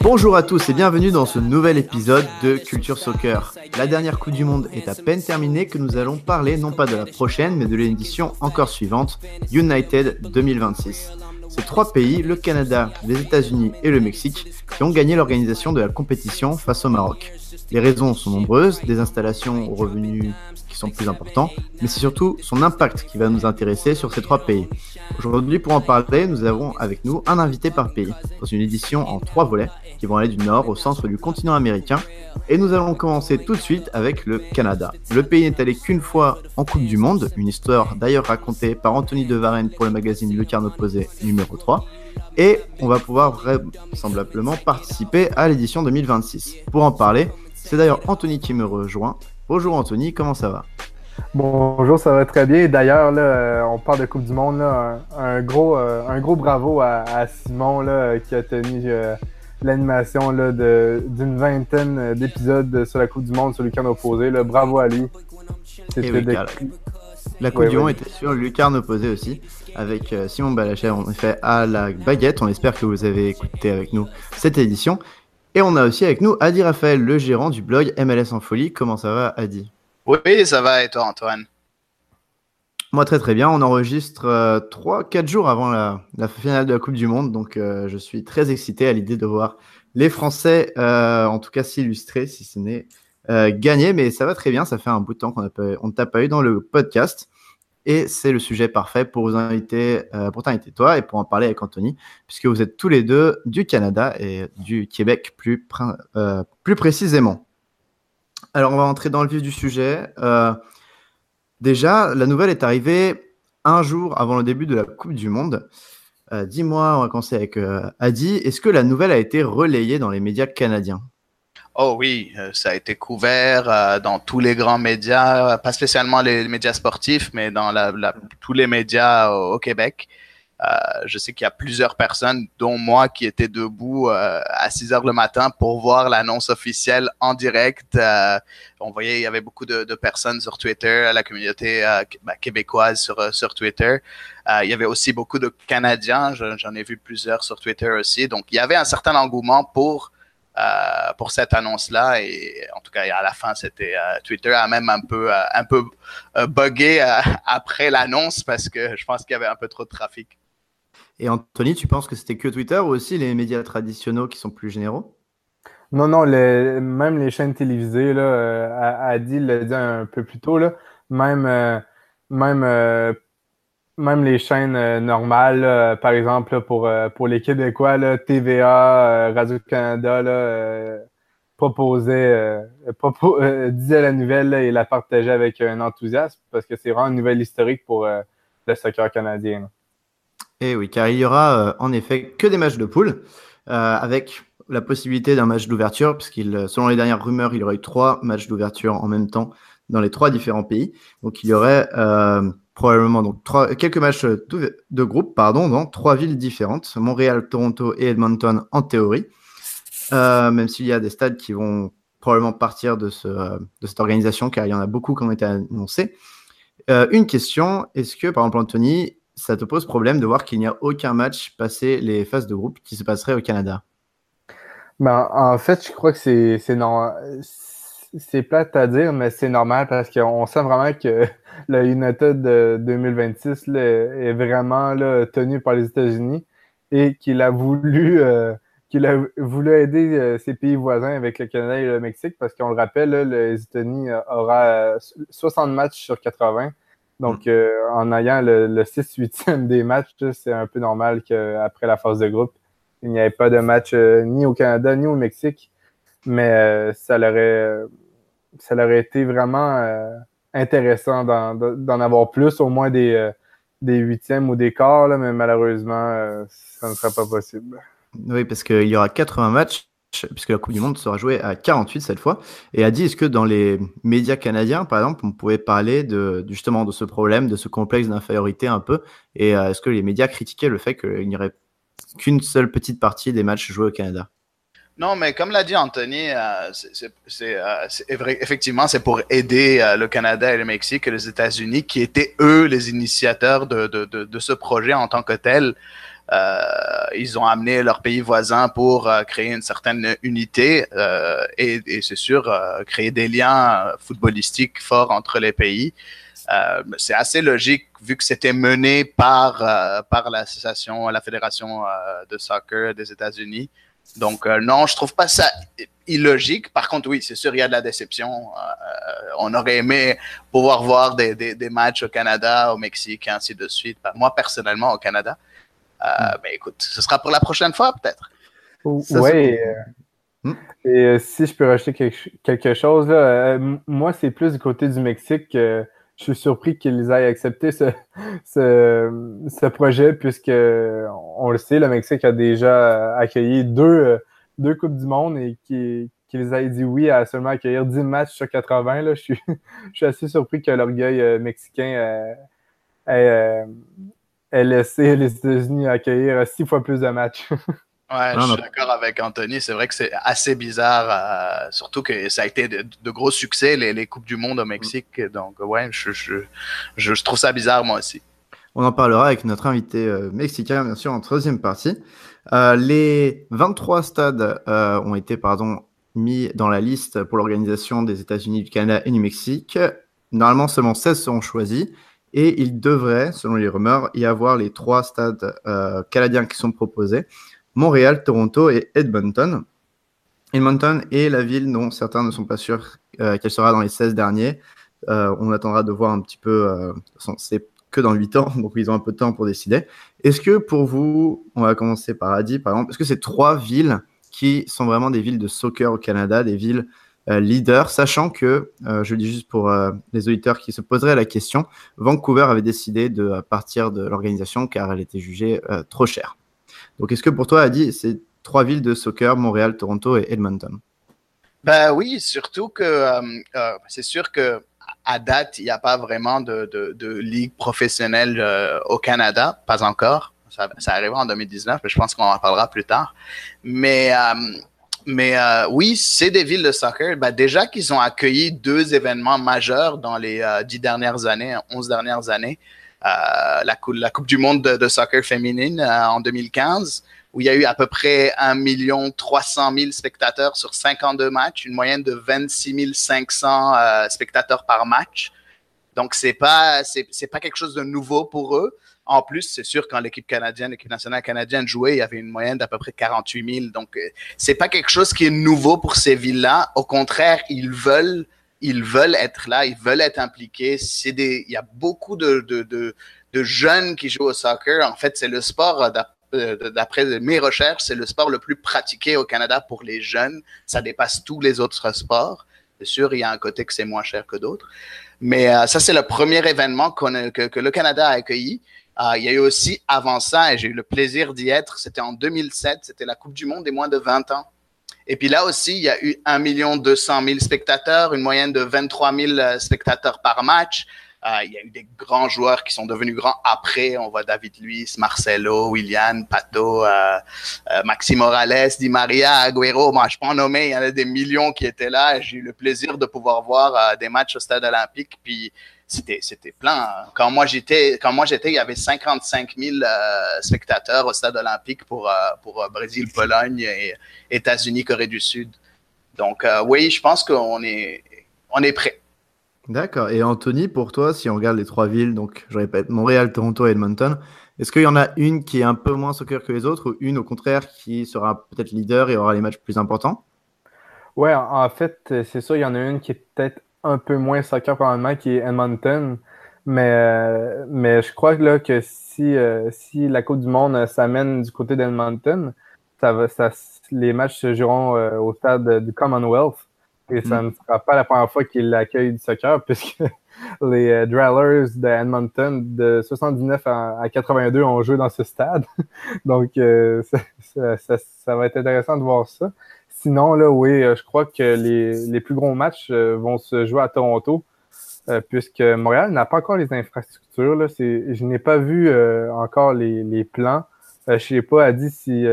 Bonjour à tous et bienvenue dans ce nouvel épisode de Culture Soccer. La dernière Coupe du Monde est à peine terminée que nous allons parler non pas de la prochaine mais de l'édition encore suivante, United 2026. Ces trois pays, le Canada, les États-Unis et le Mexique, qui ont gagné l'organisation de la compétition face au Maroc. Les raisons sont nombreuses, des installations aux revenus qui sont plus importants, mais c'est surtout son impact qui va nous intéresser sur ces trois pays. Aujourd'hui, pour en parler, nous avons avec nous un invité par pays, dans une édition en trois volets, qui vont aller du nord au centre du continent américain. Et nous allons commencer tout de suite avec le Canada. Le pays n'est allé qu'une fois en Coupe du Monde, une histoire d'ailleurs racontée par Anthony de Varenne pour le magazine Le Carnet Opposé numéro 3 et on va pouvoir vraisemblablement participer à l'édition 2026. Pour en parler, c'est d'ailleurs Anthony qui me rejoint. Bonjour Anthony, comment ça va? Bonjour, ça va très bien. D'ailleurs, euh, on parle de Coupe du Monde. un, gros, euh, un gros bravo à, Simon là, qui a tenu euh, l'animation d'une vingtaine d'épisodes sur la Coupe du Monde sur camp opposé. Bravo à lui. La Coupe du Monde était sur Lucarne opposé aussi, avec euh, Simon Balachet en effet à la baguette. On espère que vous avez écouté avec nous cette édition. Et on a aussi avec nous Adi Raphaël, le gérant du blog MLS en folie. Comment ça va, Adi? Oui, ça va, et toi, Antoine? Moi, très très bien. On enregistre 3-4 euh, jours avant la, finale de la Coupe du Monde, donc euh, je suis très excité à l'idée de voir les Français, en tout cas, s'illustrer, si ce n'est euh, gagner, mais ça va très bien. Ça fait un bout de temps qu'on ne t'a pas eu dans le podcast. Et c'est le sujet parfait pour vous inviter, euh, pour t'inviter toi et pour en parler avec Anthony, puisque vous êtes tous les deux du Canada et du Québec plus, euh, plus précisément. Alors on va entrer dans le vif du sujet. déjà, la nouvelle est arrivée un jour avant le début de la Coupe du Monde. Dis-moi, on va commencer avec Adi. Est-ce que la nouvelle a été relayée dans les médias canadiens? Oh oui, euh, ça a été couvert euh, dans tous les grands médias, pas spécialement les médias sportifs, mais dans tous les médias au, Québec. Euh, je sais qu'il y a plusieurs personnes, dont moi, qui étaient debout à 6 heures le matin pour voir l'annonce officielle en direct. on voyait, il y avait beaucoup de, personnes sur Twitter, la communauté ben, québécoise sur, sur Twitter. il y avait aussi beaucoup de Canadiens, j'en ai vu plusieurs sur Twitter aussi. Donc, il y avait un certain engouement pour euh, pour cette annonce-là. Et en tout cas, à la fin, c'était euh, Twitter a même un peu, euh, un peu buggé après l'annonce parce que je pense qu'il y avait un peu trop de trafic. Et Anthony, tu penses que c'était que Twitter ou aussi les médias traditionnels qui sont plus généraux? Non, non, les, même les chaînes télévisées, là, Adil l'a dit un peu plus tôt, là, même, même même les chaînes euh, normales, euh, par exemple, pour, euh, pour les Québécois, TVA, Radio-Canada, proposait, disait la nouvelle et la partageait avec un enthousiasme parce que c'est vraiment une nouvelle historique pour le soccer canadien. Et eh oui, car il y aura en effet que des matchs de poule avec la possibilité d'un match d'ouverture, puisqu'il, selon les dernières rumeurs, il y aurait eu trois matchs d'ouverture en même temps dans les trois différents pays. Donc il y aurait probablement donc trois, quelques matchs de, groupe pardon, dans trois villes différentes, Montréal, Toronto et Edmonton en théorie, euh, même s'il y a des stades qui vont probablement partir de, ce, de cette organisation, car il y en a beaucoup qui ont été annoncés. Euh, une question, est-ce que, par exemple, Anthony, ça te pose problème de voir qu'il n'y a aucun match passé les phases de groupe qui se passerait au Canada? Ben, En fait, je crois que c'est c'est plate à dire, mais c'est normal parce qu'on sent vraiment que le United de 2026 est vraiment là, tenu par les États-Unis et qu'il a voulu euh, qu'il a voulu aider euh, ses pays voisins avec le Canada et le Mexique parce qu'on le rappelle, les États-Unis euh, aura 60 matchs sur 80. Donc, mm. en ayant le, 6-8e des matchs, c'est un peu normal qu'après la phase de groupe, il n'y ait pas de match ni au Canada ni au Mexique. Mais ça l'aurait ça aurait été vraiment intéressant d'en avoir plus, au moins des, euh, des huitièmes ou des quarts, mais malheureusement, euh, ça ne sera pas possible. Oui, parce qu'il y aura 80 matchs, puisque la Coupe du Monde sera jouée à 48 cette fois. Et a dit, est-ce que dans les médias canadiens, par exemple, on pouvait parler de, justement de ce problème, de ce complexe d'infériorité un peu? Et est-ce que les médias critiquaient le fait qu'il n'y aurait qu'une seule petite partie des matchs joués au Canada? Non, mais comme l'a dit Anthony, c'est, effectivement, c'est pour aider le Canada et le Mexique et les États-Unis qui étaient, eux, les initiateurs de, ce projet en tant que tel. Euh, ils ont amené leurs pays voisins pour euh, créer une certaine unité euh, et, c'est sûr créer des liens footballistiques forts entre les pays. c'est assez logique vu que c'était mené par par l'association, la fédération de soccer des États-Unis. Donc non, je trouve pas ça illogique. Par contre, oui, c'est sûr, il y a de la déception. on aurait aimé pouvoir voir des, des, des, matchs au Canada, au Mexique, et ainsi de suite. Moi, personnellement, au Canada. Euh, ben écoute, ce sera pour la prochaine fois peut-être. Oui. Euh, hmm? Et euh, si je peux rajouter quelque, chose, moi, c'est plus du côté du Mexique que je suis surpris qu'ils aient accepté ce, ce, projet, puisque on le sait, le Mexique a déjà accueilli deux, deux Coupes du Monde et qu'ils aient dit oui à seulement accueillir 10 matchs sur 80. Là, je, suis, je suis assez surpris que l'orgueil mexicain ait, elle laissé les États-Unis accueillir six fois plus de matchs. Ouais, je suis d'accord avec Anthony. C'est vrai que c'est assez bizarre, euh, surtout que ça a été de, gros succès, les, les, Coupes du Monde au Mexique. Donc, ouais, je, je, je, trouve ça bizarre, moi aussi. On en parlera avec notre invité euh, mexicain, bien sûr, en troisième partie. Euh, les 23 stades ont été pardon, mis dans la liste pour l'organisation des États-Unis, du Canada et du Mexique. Normalement, seulement 16 seront choisis. Et il devrait, selon les rumeurs, y avoir les trois stades canadiens qui sont proposés Montréal, Toronto et Edmonton. Edmonton est la ville dont certains ne sont pas sûrs euh, qu'elle sera dans les 16 derniers. Euh, on attendra de voir un petit peu. c'est que dans 8 ans, donc ils ont un peu de temps pour décider. Est-ce que pour vous, on va commencer par Adi, par exemple, est-ce que c'est trois villes qui sont vraiment des villes de soccer au Canada, des villes euh, leader, sachant que, euh, je le dis juste pour euh, les auditeurs qui se poseraient la question, Vancouver avait décidé de partir de l'organisation car elle était jugée trop chère. Donc est-ce que pour toi, Adi, c'est trois villes de soccer, Montréal, Toronto et Edmonton? Ben oui, surtout que c'est sûr que à date, il n'y a pas vraiment de, ligue professionnelle au Canada, pas encore. Ça, arrivera en 2019, mais je pense qu'on en parlera plus tard. Mais mais euh, oui, c'est des villes de soccer. Ben, déjà qu'ils ont accueilli deux événements majeurs dans les euh, dix dernières années, onze dernières années. Euh, la, coupe, du Monde de, soccer féminine en 2015, où il y a eu à peu près 1 million 300 000 spectateurs sur 52 matchs, une moyenne de 26 500 spectateurs par match. Donc, c'est pas, pas quelque chose de nouveau pour eux. En plus, c'est sûr, quand l'équipe canadienne, l'équipe nationale canadienne jouait, il y avait une moyenne d'à peu près 48 000. Donc, euh, c'est pas quelque chose qui est nouveau pour ces villes-là. Au contraire, ils veulent, ils veulent être là, ils veulent être impliqués. C'est il y a beaucoup de, jeunes qui jouent au soccer. En fait, c'est le sport, euh, euh, d'après mes recherches, c'est le sport le plus pratiqué au Canada pour les jeunes. Ça dépasse tous les autres sports. C'est sûr, il y a un côté que c'est moins cher que d'autres. Mais ça, c'est le premier événement que, le Canada a accueilli. Euh, il y a eu aussi avant ça, et j'ai eu le plaisir d'y être, c'était en 2007, c'était la Coupe du Monde des moins de 20 ans. Et puis là aussi, il y a eu 1 200 000 spectateurs, une moyenne de 23 000 euh, spectateurs par match. Euh, il y a eu des grands joueurs qui sont devenus grands après. On voit David Luiz, Marcelo, William, Pato, euh, Maxi Morales, Di Maria, Agüero. Moi, je peux en nommer. Il y en a des millions qui étaient là. J'ai eu le plaisir de pouvoir voir des matchs au Stade Olympique. Puis c'était c'était plein. Quand moi j'étais quand moi j'étais, il y avait 55 000 euh, spectateurs au stade olympique pour euh, pour euh, Brésil, Pologne et États-Unis, Corée du Sud. Donc oui, je pense qu'on est on est prêt. D'accord. Et Anthony, pour toi, si on regarde les trois villes, donc je répète, Montréal, Toronto et Edmonton, est-ce qu'il y en a une qui est un peu moins soccer que les autres ou une au contraire qui sera peut-être leader et aura les matchs plus importants? Ouais, en fait, c'est sûr, il y en a une qui est peut-être un peu moins soccer probablement, qui est Edmonton. Mais, euh, mais je crois là, que si, euh, si la Coupe du Monde euh, s'amène du côté d'Edmonton, ça va, ça, les matchs se joueront au stade du Commonwealth. Et ça mm. ne sera pas la première fois qu'ils l'accueillent du soccer, puisque les Drellers d'Edmonton de 79 à, 82 ont joué dans ce stade. Donc, ça, ça, ça, va être intéressant de voir ça. Sinon, là, oui, euh, je crois que les, les plus gros matchs euh, vont se jouer à Toronto, euh, puisque Montréal n'a pas encore les infrastructures. Là. Je n'ai pas vu encore les, les plans. je ne sais pas, dit si,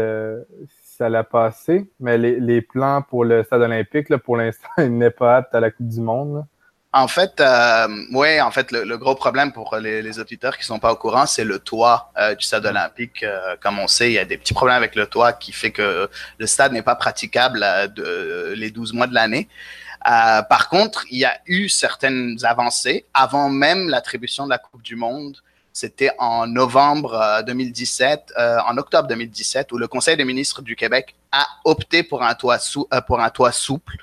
ça allait passer, mais les, plans pour le stade olympique, pour l'instant, il n'est pas apte à la Coupe du Monde. En fait, euh, oui, en fait, le, gros problème pour les, auditeurs qui sont pas au courant, c'est le toit euh, du stade olympique. Euh, comme on sait, il y a des petits problèmes avec le toit qui fait que le stade n'est pas praticable de, les 12 mois de l'année. par contre, il y a eu certaines avancées avant même l'attribution de la Coupe du Monde. C'était en novembre 2017, en octobre 2017, où le Conseil des ministres du Québec a opté pour un toit, sou, pour un toit souple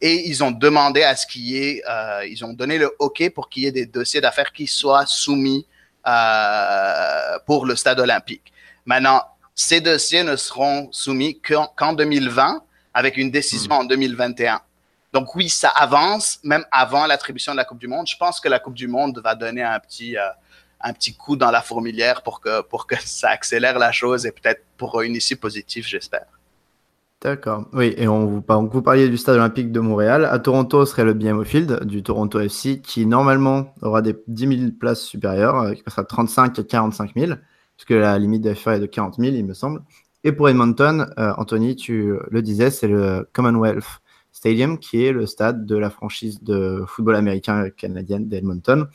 et ils ont demandé à ce qu'il y ait, euh, ils ont donné le OK pour qu'il y ait des dossiers d'affaires qui soient soumis euh, pour le stade olympique. Maintenant, ces dossiers ne seront soumis qu'en 2020 avec une décision en 2021. Donc oui, ça avance même avant l'attribution de la Coupe du Monde. Je pense que la Coupe du Monde va donner un petit, euh, un petit coup dans la fourmilière pour que, pour que ça accélère la chose et peut-être pour une issue positive, j'espère. D'accord. Oui, et on vous, parliez du stade olympique de Montréal. À Toronto, ce serait le BMO Field du Toronto FC qui, normalement, aura des 10 000 places supérieures, euh, qui passera de 35 à 45 000, puisque la limite de FA est de 40 000, il me semble. Et pour Edmonton, euh, Anthony, tu le disais, c'est le Commonwealth Stadium, qui est le stade de la franchise de football américain canadienne d'Edmonton.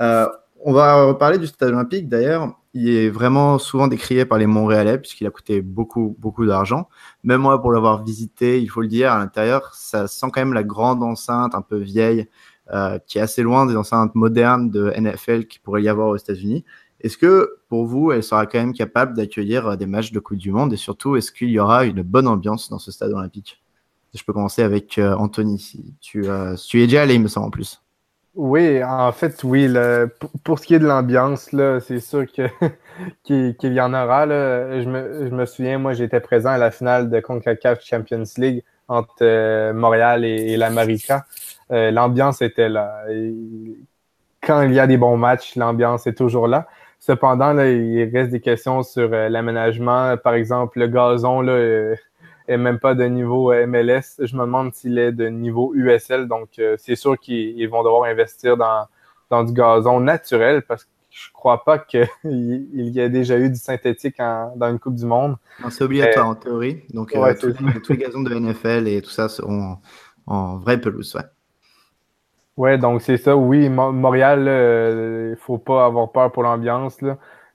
Euh, on va reparler du stade olympique d'ailleurs il est vraiment souvent décrié par les Montréalais puisqu'il a coûté beaucoup, beaucoup d'argent. Même moi, pour l'avoir visité, il faut le dire, à l'intérieur, ça sent quand même la grande enceinte un peu vieille euh, qui est assez loin des enceintes modernes de NFL qui pourrait y avoir aux États-Unis. Est-ce que pour vous, elle sera quand même capable d'accueillir euh, des matchs de Coupe du Monde? Et surtout, est-ce qu'il y aura une bonne ambiance dans ce stade olympique? Je peux commencer avec euh, Anthony, si tu, si tu es déjà allé, il me semble en plus. Oui, en fait, oui. pour, ce qui est de l'ambiance, là, c'est sûr qu'il y en aura. Là. Je, me, je me souviens, moi, j'étais présent à la finale de CONCACAF Champions League entre euh, Montréal et, l'América. Euh, l'ambiance était là. quand il y a des bons matchs, l'ambiance est toujours là. Cependant, là, il reste des questions sur euh, l'aménagement. Par exemple, le gazon, là, et même pas de niveau MLS. Je me demande s'il est de niveau USL. Donc, euh, c'est sûr qu'ils vont devoir investir dans, dans du gazon naturel parce que je crois pas qu'il y ait déjà eu du synthétique dans une Coupe du Monde. C'est obligatoire en théorie. Donc, euh, tous, les, gazons de NFL et tout ça seront en, vraie pelouse. Ouais. Ouais, donc c'est ça. Oui, Montréal, il ne faut pas avoir peur pour l'ambiance.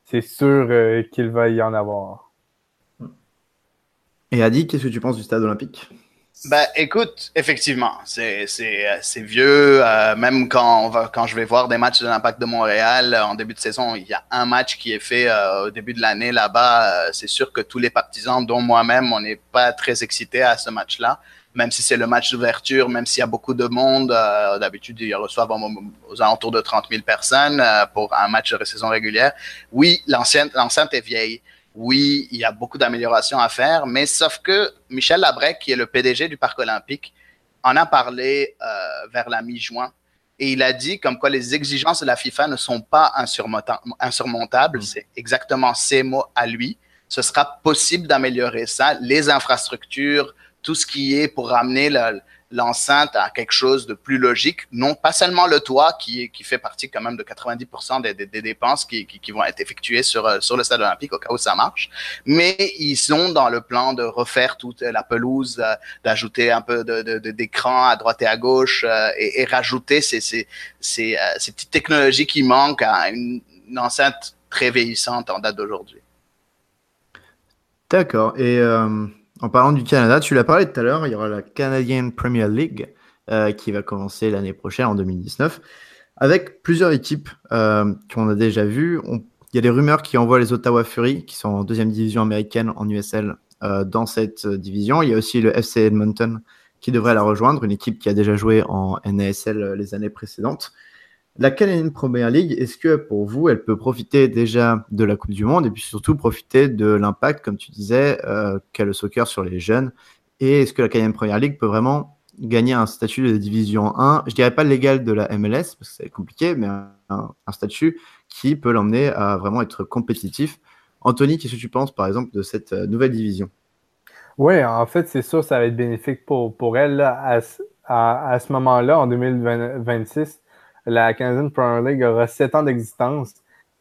C'est sûr euh, qu'il va y en avoir. Et Adi, qu'est-ce que tu penses du stade olympique? Ben, écoute, effectivement, c'est vieux. Euh, même quand, on va, quand je vais voir des matchs de l'Impact de Montréal euh, en début de saison, il y a un match qui est fait euh, au début de l'année là-bas. c'est sûr que tous les partisans, dont moi-même, on n'est pas très excités à ce match-là. Même si c'est le match d'ouverture, même s'il y a beaucoup de monde, d'habitude, ils reçoivent aux alentours de 30 000 personnes pour un match de saison régulière. Oui, l'enceinte est vieille oui, il y a beaucoup d'améliorations à faire, mais sauf que Michel Labrec, qui est le PDG du Parc olympique, en a parlé euh, vers la mi-juin et il a dit comme quoi les exigences de la FIFA ne sont pas insurmontables. Mm. C'est exactement ces mots à lui. Ce sera possible d'améliorer ça, les infrastructures, tout ce qui est pour ramener le, l'enceinte à quelque chose de plus logique. Non pas seulement le toit, qui, fait partie quand même de 90% des, dépenses qui, vont être effectuées sur, euh, sur le stade olympique au cas où ça marche, mais ils sont dans le plan de refaire toute la pelouse, euh, d'ajouter un peu d'écran de, à droite et à gauche euh, et, rajouter ces, petites technologies qui manquent à une, enceinte très vieillissante en date d'aujourd'hui. D'accord. Et en parlant du Canada, tu l'as parlé tout à l'heure, il y aura la Canadian Premier League euh, qui va commencer l'année prochaine, en 2019, avec plusieurs équipes euh, qu'on a déjà vues. Il y a des rumeurs qui envoient les Ottawa Fury, qui sont en deuxième division américaine en USL, euh, dans cette division. Il y a aussi le FC Edmonton qui devrait la rejoindre, une équipe qui a déjà joué en NASL les années précédentes. La Canadian Premier League, est-ce que pour vous, elle peut profiter déjà de la Coupe du Monde et puis surtout profiter de l'impact, comme tu disais, euh, qu'a le soccer sur les jeunes? Et est-ce que la Canadian Premier League peut vraiment gagner un statut de division 1 Je dirais pas légal de la MLS, parce que c'est compliqué, mais un, statut qui peut l'emmener à vraiment être compétitif. Anthony, qu'est-ce que tu penses, par exemple, de cette euh, nouvelle division? Oui, en fait, c'est sûr, ça va être bénéfique pour, pour elle à, à, ce moment-là, en 2026 la Canadian Premier League aura sept ans d'existence.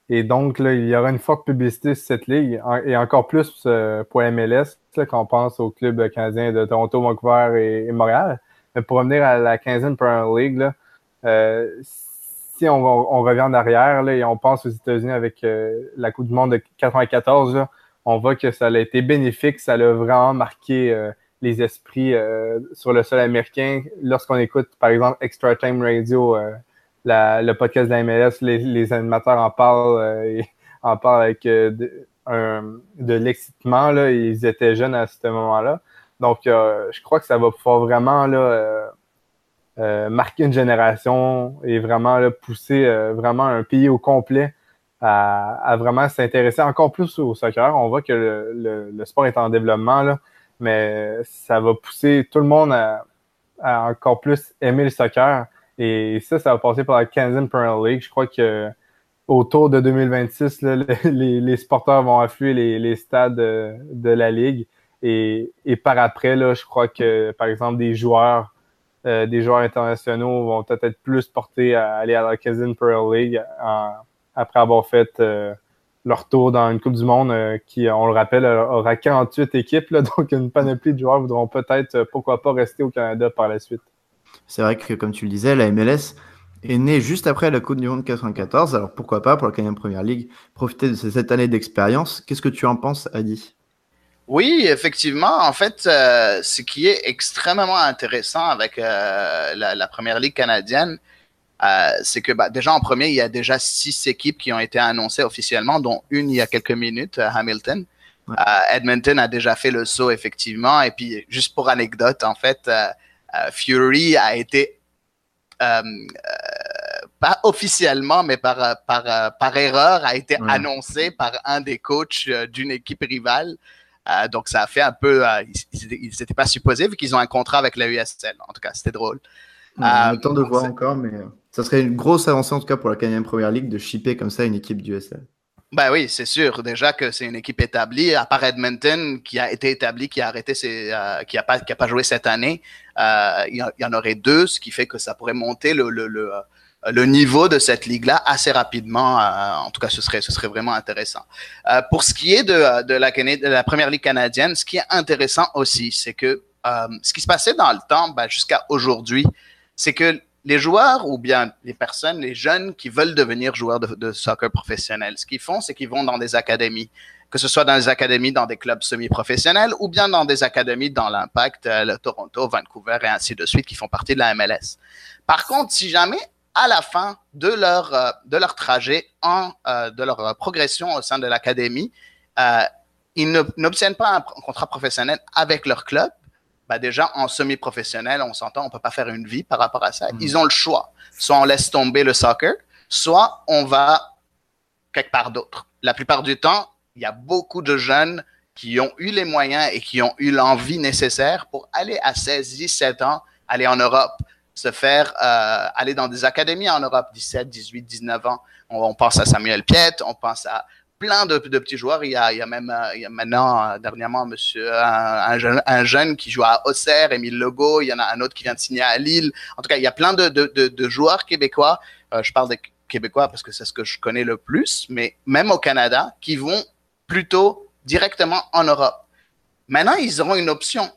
Et donc, là, il y aura une forte publicité sur cette ligue, et encore plus euh, pour MLS, quand on pense aux clubs canadiens de Toronto, Vancouver et, Montréal. Mais pour revenir à la 15e Premier League, là, euh, si on, on, revient en arrière là, et on pense aux États-Unis avec euh, la Coupe du Monde de 94, là, on voit que ça a été bénéfique, ça a vraiment marqué euh, les esprits sur le sol américain. Lorsqu'on écoute, par exemple, Extra Time Radio, la, le podcast de la MLS, les, les animateurs en parlent, et en parlent avec de, de l'excitement. Ils étaient jeunes à ce moment-là. Donc, je crois que ça va pouvoir vraiment là, euh, marquer une génération et vraiment pousser euh, vraiment un pays au complet à, vraiment s'intéresser encore plus au soccer. On voit que le, sport est en développement, là, mais ça va pousser tout le monde à, encore plus aimer le soccer. Et ça, ça va passer par la 15e Premier League. Je crois que autour de 2026, les, sporteurs vont affluer les, stades de, la Ligue. Et, par après, là, je crois que, par exemple, des joueurs euh, des joueurs internationaux vont peut-être être plus portés à aller à la Cousin Pearl League après avoir fait euh, leur tour dans une Coupe du Monde euh, qui, on le rappelle, aura 48 équipes. donc, une panoplie de joueurs voudront peut-être, pourquoi pas, rester au Canada par la suite. C'est vrai que, comme tu le disais, la MLS est née juste après la Coupe du Monde 94. Alors, pourquoi pas, pour la Canadian Première Ligue, profiter de cette année d'expérience? Qu'est-ce que tu en penses, Adi? Oui, effectivement. En fait, euh, ce qui est extrêmement intéressant avec euh, la, première ligue canadienne, euh, c'est que bah, déjà en premier, il y a déjà six équipes qui ont été annoncées officiellement, dont une il y a quelques minutes, Hamilton. Edmonton a déjà fait le saut effectivement. Et puis, juste pour anecdote, en fait, Fury a été pas officiellement, mais par, par, par erreur, a été annoncé par un des coachs d'une équipe rivale. Euh, donc, ça a fait un peu. Euh, ils n'étaient pas supposés vu qu'ils ont un contrat avec la USL. En tout cas, c'était drôle. a le temps de voir encore, mais euh, ça serait une grosse avancée en tout cas pour la Canadienne Première Ligue de shipper comme ça une équipe du USL. Ben oui, c'est sûr. Déjà que c'est une équipe établie, à part Edmonton, qui a été établie, qui a arrêté, ses, qui a pas, qui a pas joué cette année. il, y en aurait deux, ce qui fait que ça pourrait monter le, le, le le niveau de cette ligue-là assez rapidement. Euh, en tout cas, ce serait, ce serait vraiment intéressant. Euh, pour ce qui est de, de, la, de la première ligue canadienne, ce qui est intéressant aussi, c'est que euh, ce qui se passait dans le temps, ben, jusqu'à aujourd'hui, c'est que les joueurs ou bien les personnes, les jeunes qui veulent devenir joueurs de, soccer professionnels, ce qu'ils font, c'est qu'ils vont dans des académies, que ce soit dans des académies dans des clubs semi-professionnels ou bien dans des académies dans l'Impact, le Toronto, Vancouver et ainsi de suite qui font partie de la MLS. Par contre, si jamais à la fin de leur, euh, de leur trajet, en, euh, de leur progression au sein de l'académie, euh, ils n'obtiennent pas un contrat professionnel avec leur club. Bah déjà, en semi-professionnel, on s'entend, on peut pas faire une vie par rapport à ça. Mm. Ils ont le choix. Soit on laisse tomber le soccer, soit on va quelque part d'autre. La plupart du temps, il y a beaucoup de jeunes qui ont eu les moyens et qui ont eu l'envie nécessaire pour aller à 16, 17 ans, aller en Europe, se faire euh, aller dans des académies en Europe, 17, 18, 19 ans. On, pense à Samuel Piet, on pense à plein de, petits joueurs. Il y a, il y a même euh, maintenant, euh, dernièrement, monsieur, un, jeune, un, jeune, qui joue à Auxerre, Émile Legault. Il y en a un autre qui vient de signer à Lille. En tout cas, il y a plein de, joueurs québécois. je parle des Québécois parce que c'est ce que je connais le plus, mais même au Canada, qui vont plutôt directement en Europe. Maintenant, ils auront une option.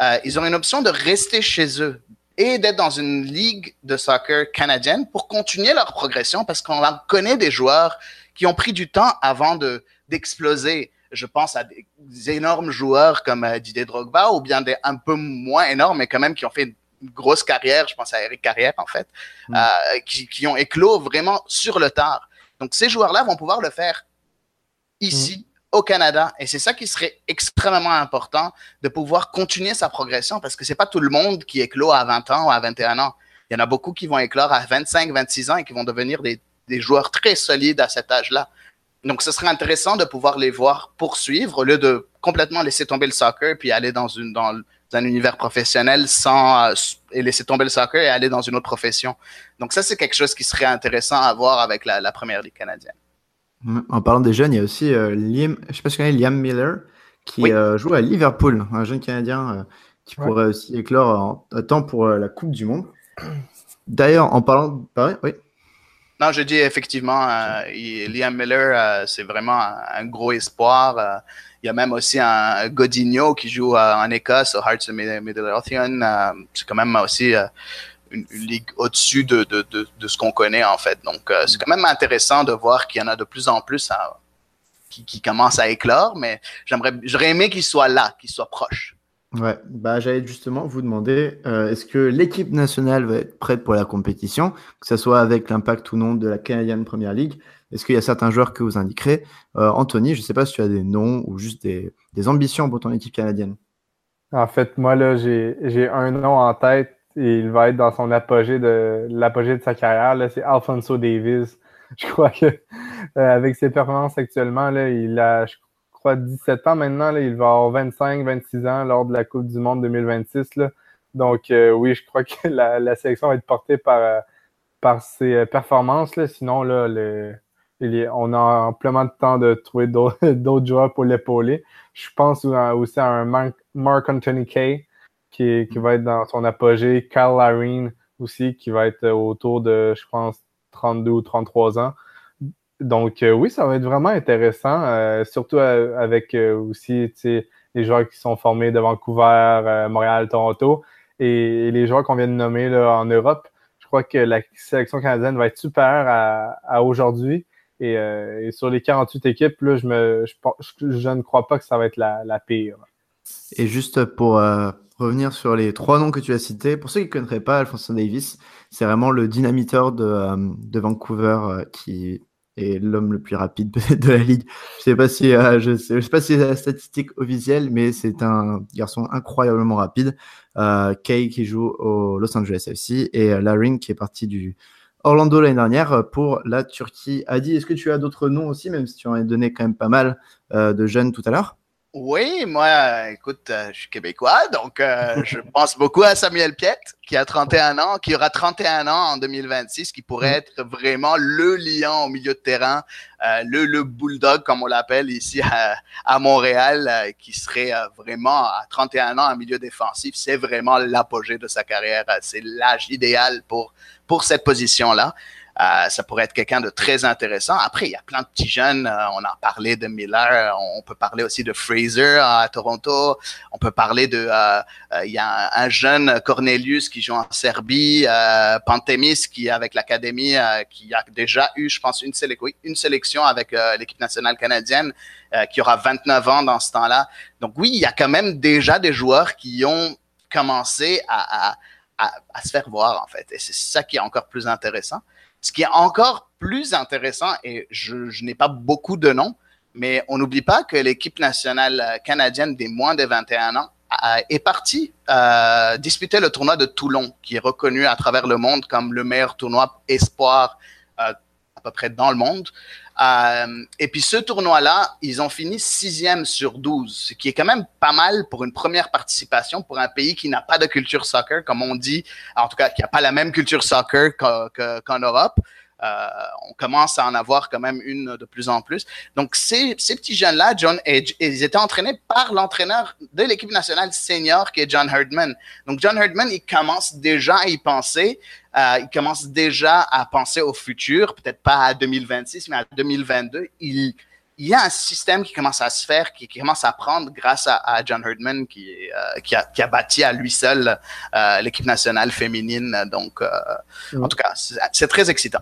Euh, ils auront une option de rester chez eux, et d'être dans une ligue de soccer canadienne pour continuer leur progression parce qu'on connaît des joueurs qui ont pris du temps avant de d'exploser. Je pense à des, énormes joueurs comme euh, Didier Drogba ou bien des un peu moins énormes mais quand même qui ont fait une grosse carrière. Je pense à Eric Carrière en fait, mm. euh, qui, qui, ont éclos vraiment sur le tard. Donc ces joueurs-là vont pouvoir le faire ici au Canada. Et c'est ça qui serait extrêmement important de pouvoir continuer sa progression parce que c'est pas tout le monde qui éclot à 20 ans ou à 21 ans. Il y en a beaucoup qui vont éclore à 25, 26 ans et qui vont devenir des, des joueurs très solides à cet âge-là. Donc, ce serait intéressant de pouvoir les voir poursuivre au lieu de complètement laisser tomber le soccer puis aller dans une, dans un univers professionnel sans, euh, et laisser tomber le soccer et aller dans une autre profession. Donc, ça, c'est quelque chose qui serait intéressant à voir avec la, la première ligue canadienne. En parlant des jeunes, il y a aussi euh, Liam, je sais pas si tu connais Liam Miller, qui euh, joue à Liverpool, un jeune Canadien euh, qui pourrait aussi éclore en, à temps pour la Coupe du Monde. D'ailleurs, en parlant, pareil, oui. Non, je dis effectivement, euh, Liam Miller, c'est vraiment un, gros espoir. il y a même aussi un Godinho qui joue en Écosse au Hearts of Midlothian. c'est quand même aussi une, ligue au-dessus de, ce qu'on connaît en fait. Donc, c'est quand même intéressant de voir qu'il y en a de plus en plus qui, qui commencent à éclore, mais j'aimerais, j'aurais aimé qu'il soit là, qu'il soit proche. Ouais, bah, j'allais justement vous demander, euh, est-ce que l'équipe nationale va être prête pour la compétition, que ce soit avec l'impact ou non de la Canadian Premier League? Est-ce qu'il y a certains joueurs que vous indiquerez? Euh, Anthony, je ne sais pas si tu as des noms ou juste des, des ambitions pour ton équipe canadienne. En fait, moi, là, j'ai un nom en tête et il va être dans son apogée de l'apogée de sa carrière. C'est Alfonso Davis. Je crois que euh, avec ses performances actuellement, là, il a, je crois, 17 ans maintenant. il va avoir 25, 26 ans lors de la Coupe du Monde 2026. Là. Donc, euh, oui, je crois que la, sélection va être portée par, euh, par ses euh, performances. Sinon, on a amplement de temps de trouver d'autres joueurs pour l'épauler. Je pense aussi à un Mark, Anthony Kay qui, qui, va être dans son apogée. Kyle Larine aussi, qui va être autour de, je pense, 32 ou 33 ans. Donc, euh, oui, ça va être vraiment intéressant, euh, surtout euh, avec aussi les joueurs qui sont formés de Vancouver, Montréal, Toronto et, les joueurs qu'on vient de nommer en Europe. Je crois que la sélection canadienne va être super à, aujourd'hui. Et, sur les 48 équipes, là, je, ne crois pas que ça va être la, pire. Et juste pour revenir sur les trois noms que tu as cités, pour ceux qui ne connaîtraient pas Alfonso Davis, c'est vraiment le dynamiteur de Vancouver qui et l'homme le plus rapide de la ligue. Je sais pas si euh, je, sais, pas si c'est la statistique officielle, mais c'est un garçon incroyablement rapide. Euh, Kay qui joue au Los Angeles FC et euh, Laring qui est parti du Orlando l'année dernière pour la Turquie. Adi, est-ce que tu as d'autres noms aussi, même si tu en as donné quand même pas mal de jeunes tout à l'heure? Oui, moi, écoute, euh, je suis québécois, donc euh, je pense beaucoup à Samuel Piet, qui a 31 ans, qui aura 31 ans en 2026, qui pourrait mm. être vraiment le lion au milieu de terrain, euh, le, le bulldog, comme on l'appelle ici à, Montréal, qui serait vraiment à 31 ans en milieu défensif. C'est vraiment l'apogée de sa carrière. C'est l'âge idéal pour, pour cette position-là. Euh, ça pourrait être quelqu'un de très intéressant. Après, il y a plein de petits jeunes. Euh, on a parlé de Miller. On peut parler aussi de Fraser à Toronto. On peut parler de. Euh, il y a un, jeune Cornelius qui joue en Serbie. Pantemis qui avec l'académie qui a déjà eu, je pense, une, sélection avec l'équipe nationale canadienne. qui aura 29 ans dans ce temps-là. Donc oui, il y a quand même déjà des joueurs qui ont commencé à, à, se faire voir, en fait. Et c'est ça qui est encore plus intéressant. Ce qui est encore plus intéressant, et je, n'ai pas beaucoup de noms, mais on n'oublie pas que l'équipe nationale canadienne des moins de 21 ans est partie euh, disputer le tournoi de Toulon, qui est reconnu à travers le monde comme le meilleur tournoi espoir euh, à peu près dans le monde. Euh, et puis ce tournoi-là, ils ont fini sixième sur 12, ce qui est quand même pas mal pour une première participation pour un pays qui n'a pas de culture soccer, comme on dit, en tout cas qui n'a pas la même culture soccer qu'en Europe. Euh, on commence à en avoir quand même une de plus en plus. Donc, ces, ces petits jeunes-là, John Edge, ils étaient entraînés par l'entraîneur de l'équipe nationale senior qui est John Herdman. Donc, John Herdman, il commence déjà à y penser. Euh, il commence déjà à penser au futur, peut-être pas à 2026, mais à 2022. Il, il y a un système qui commence à se faire, qui, commence à prendre grâce à, John Herdman, qui, euh, qui, a, qui, a, bâti à lui seul euh, l'équipe nationale féminine. Donc, euh, mm. en tout cas, c'est très excitant.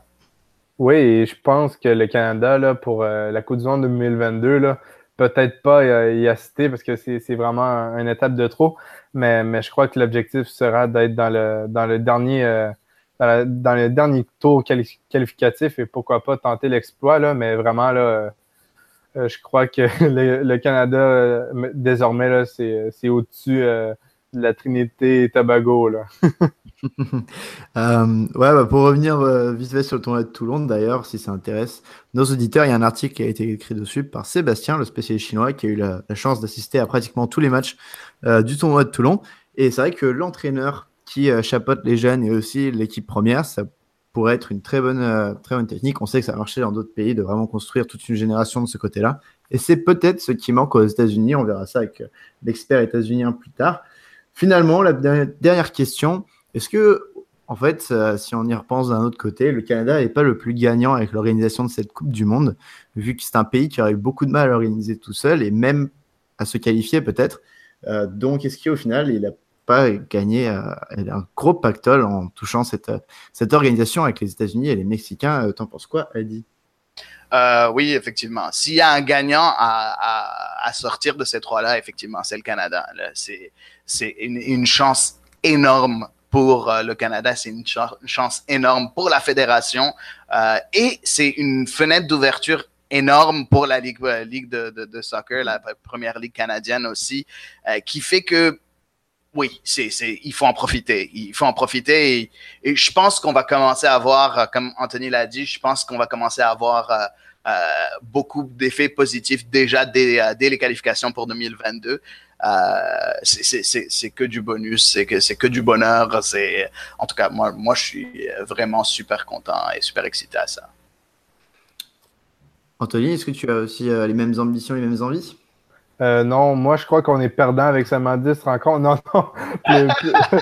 Oui, et je pense que le Canada, là, pour euh, la Coupe du Monde 2022, là, peut-être pas y, assister parce que c'est vraiment une étape de trop, mais, je crois que l'objectif sera d'être dans le, dans le dernier euh, dans, le dernier tour qualificatif et pourquoi pas tenter l'exploit, là, mais vraiment, là, euh, je crois que le, Canada, désormais, c'est au-dessus de la Trinité et Tobago. Là. Euh, ouais, bah, pour revenir euh, vite fait sur le tournoi de Toulon, d'ailleurs, si ça intéresse nos auditeurs, il y a un article qui a été écrit dessus par Sébastien, le spécialiste chinois, qui a eu la, chance d'assister à pratiquement tous les matchs euh, du tournoi de Toulon. Et c'est vrai que l'entraîneur qui chapeaute les jeunes et aussi l'équipe première, ça pourrait être une très bonne, très bonne technique. On sait que ça a marché dans d'autres pays de vraiment construire toute une génération de ce côté-là. Et c'est peut-être ce qui manque aux États-Unis. On verra ça avec l'expert états-unien plus tard. Finalement, la dernière question, est-ce que en fait, si on y repense d'un autre côté, le Canada n'est pas le plus gagnant avec l'organisation de cette Coupe du Monde, vu que c'est un pays qui aurait eu beaucoup de mal à l'organiser tout seul et même à se qualifier peut-être. donc, est-ce qu'au final, il n'a pas gagné un gros pactole en touchant cette, cette organisation avec les États-Unis et les Mexicains T'en penses quoi, Adi? Euh, oui, effectivement. S'il y a un gagnant à, à, sortir de ces trois-là, effectivement, c'est le Canada. C'est une, une, chance énorme pour euh, le Canada, c'est une, chance énorme pour la fédération euh, et c'est une fenêtre d'ouverture énorme pour la ligue, de, soccer, la première ligue canadienne aussi, qui fait que oui, c'est, c'est, il faut en profiter. Il faut en profiter et, je pense qu'on va commencer à avoir, euh, comme Anthony l'a dit, je pense qu'on va commencer à avoir euh, euh, beaucoup d'effets positifs déjà dès, dès, les qualifications pour 2022. Euh, c'est, c'est, c'est, c'est que du bonus, c'est que, c'est que du bonheur. C'est, en tout cas, moi, moi, je suis vraiment super content et super excité à ça. Anthony, est-ce que tu as aussi les mêmes ambitions, les mêmes envies? Euh, non, moi, je crois qu'on est perdant avec seulement 10 rencontres. Non, non.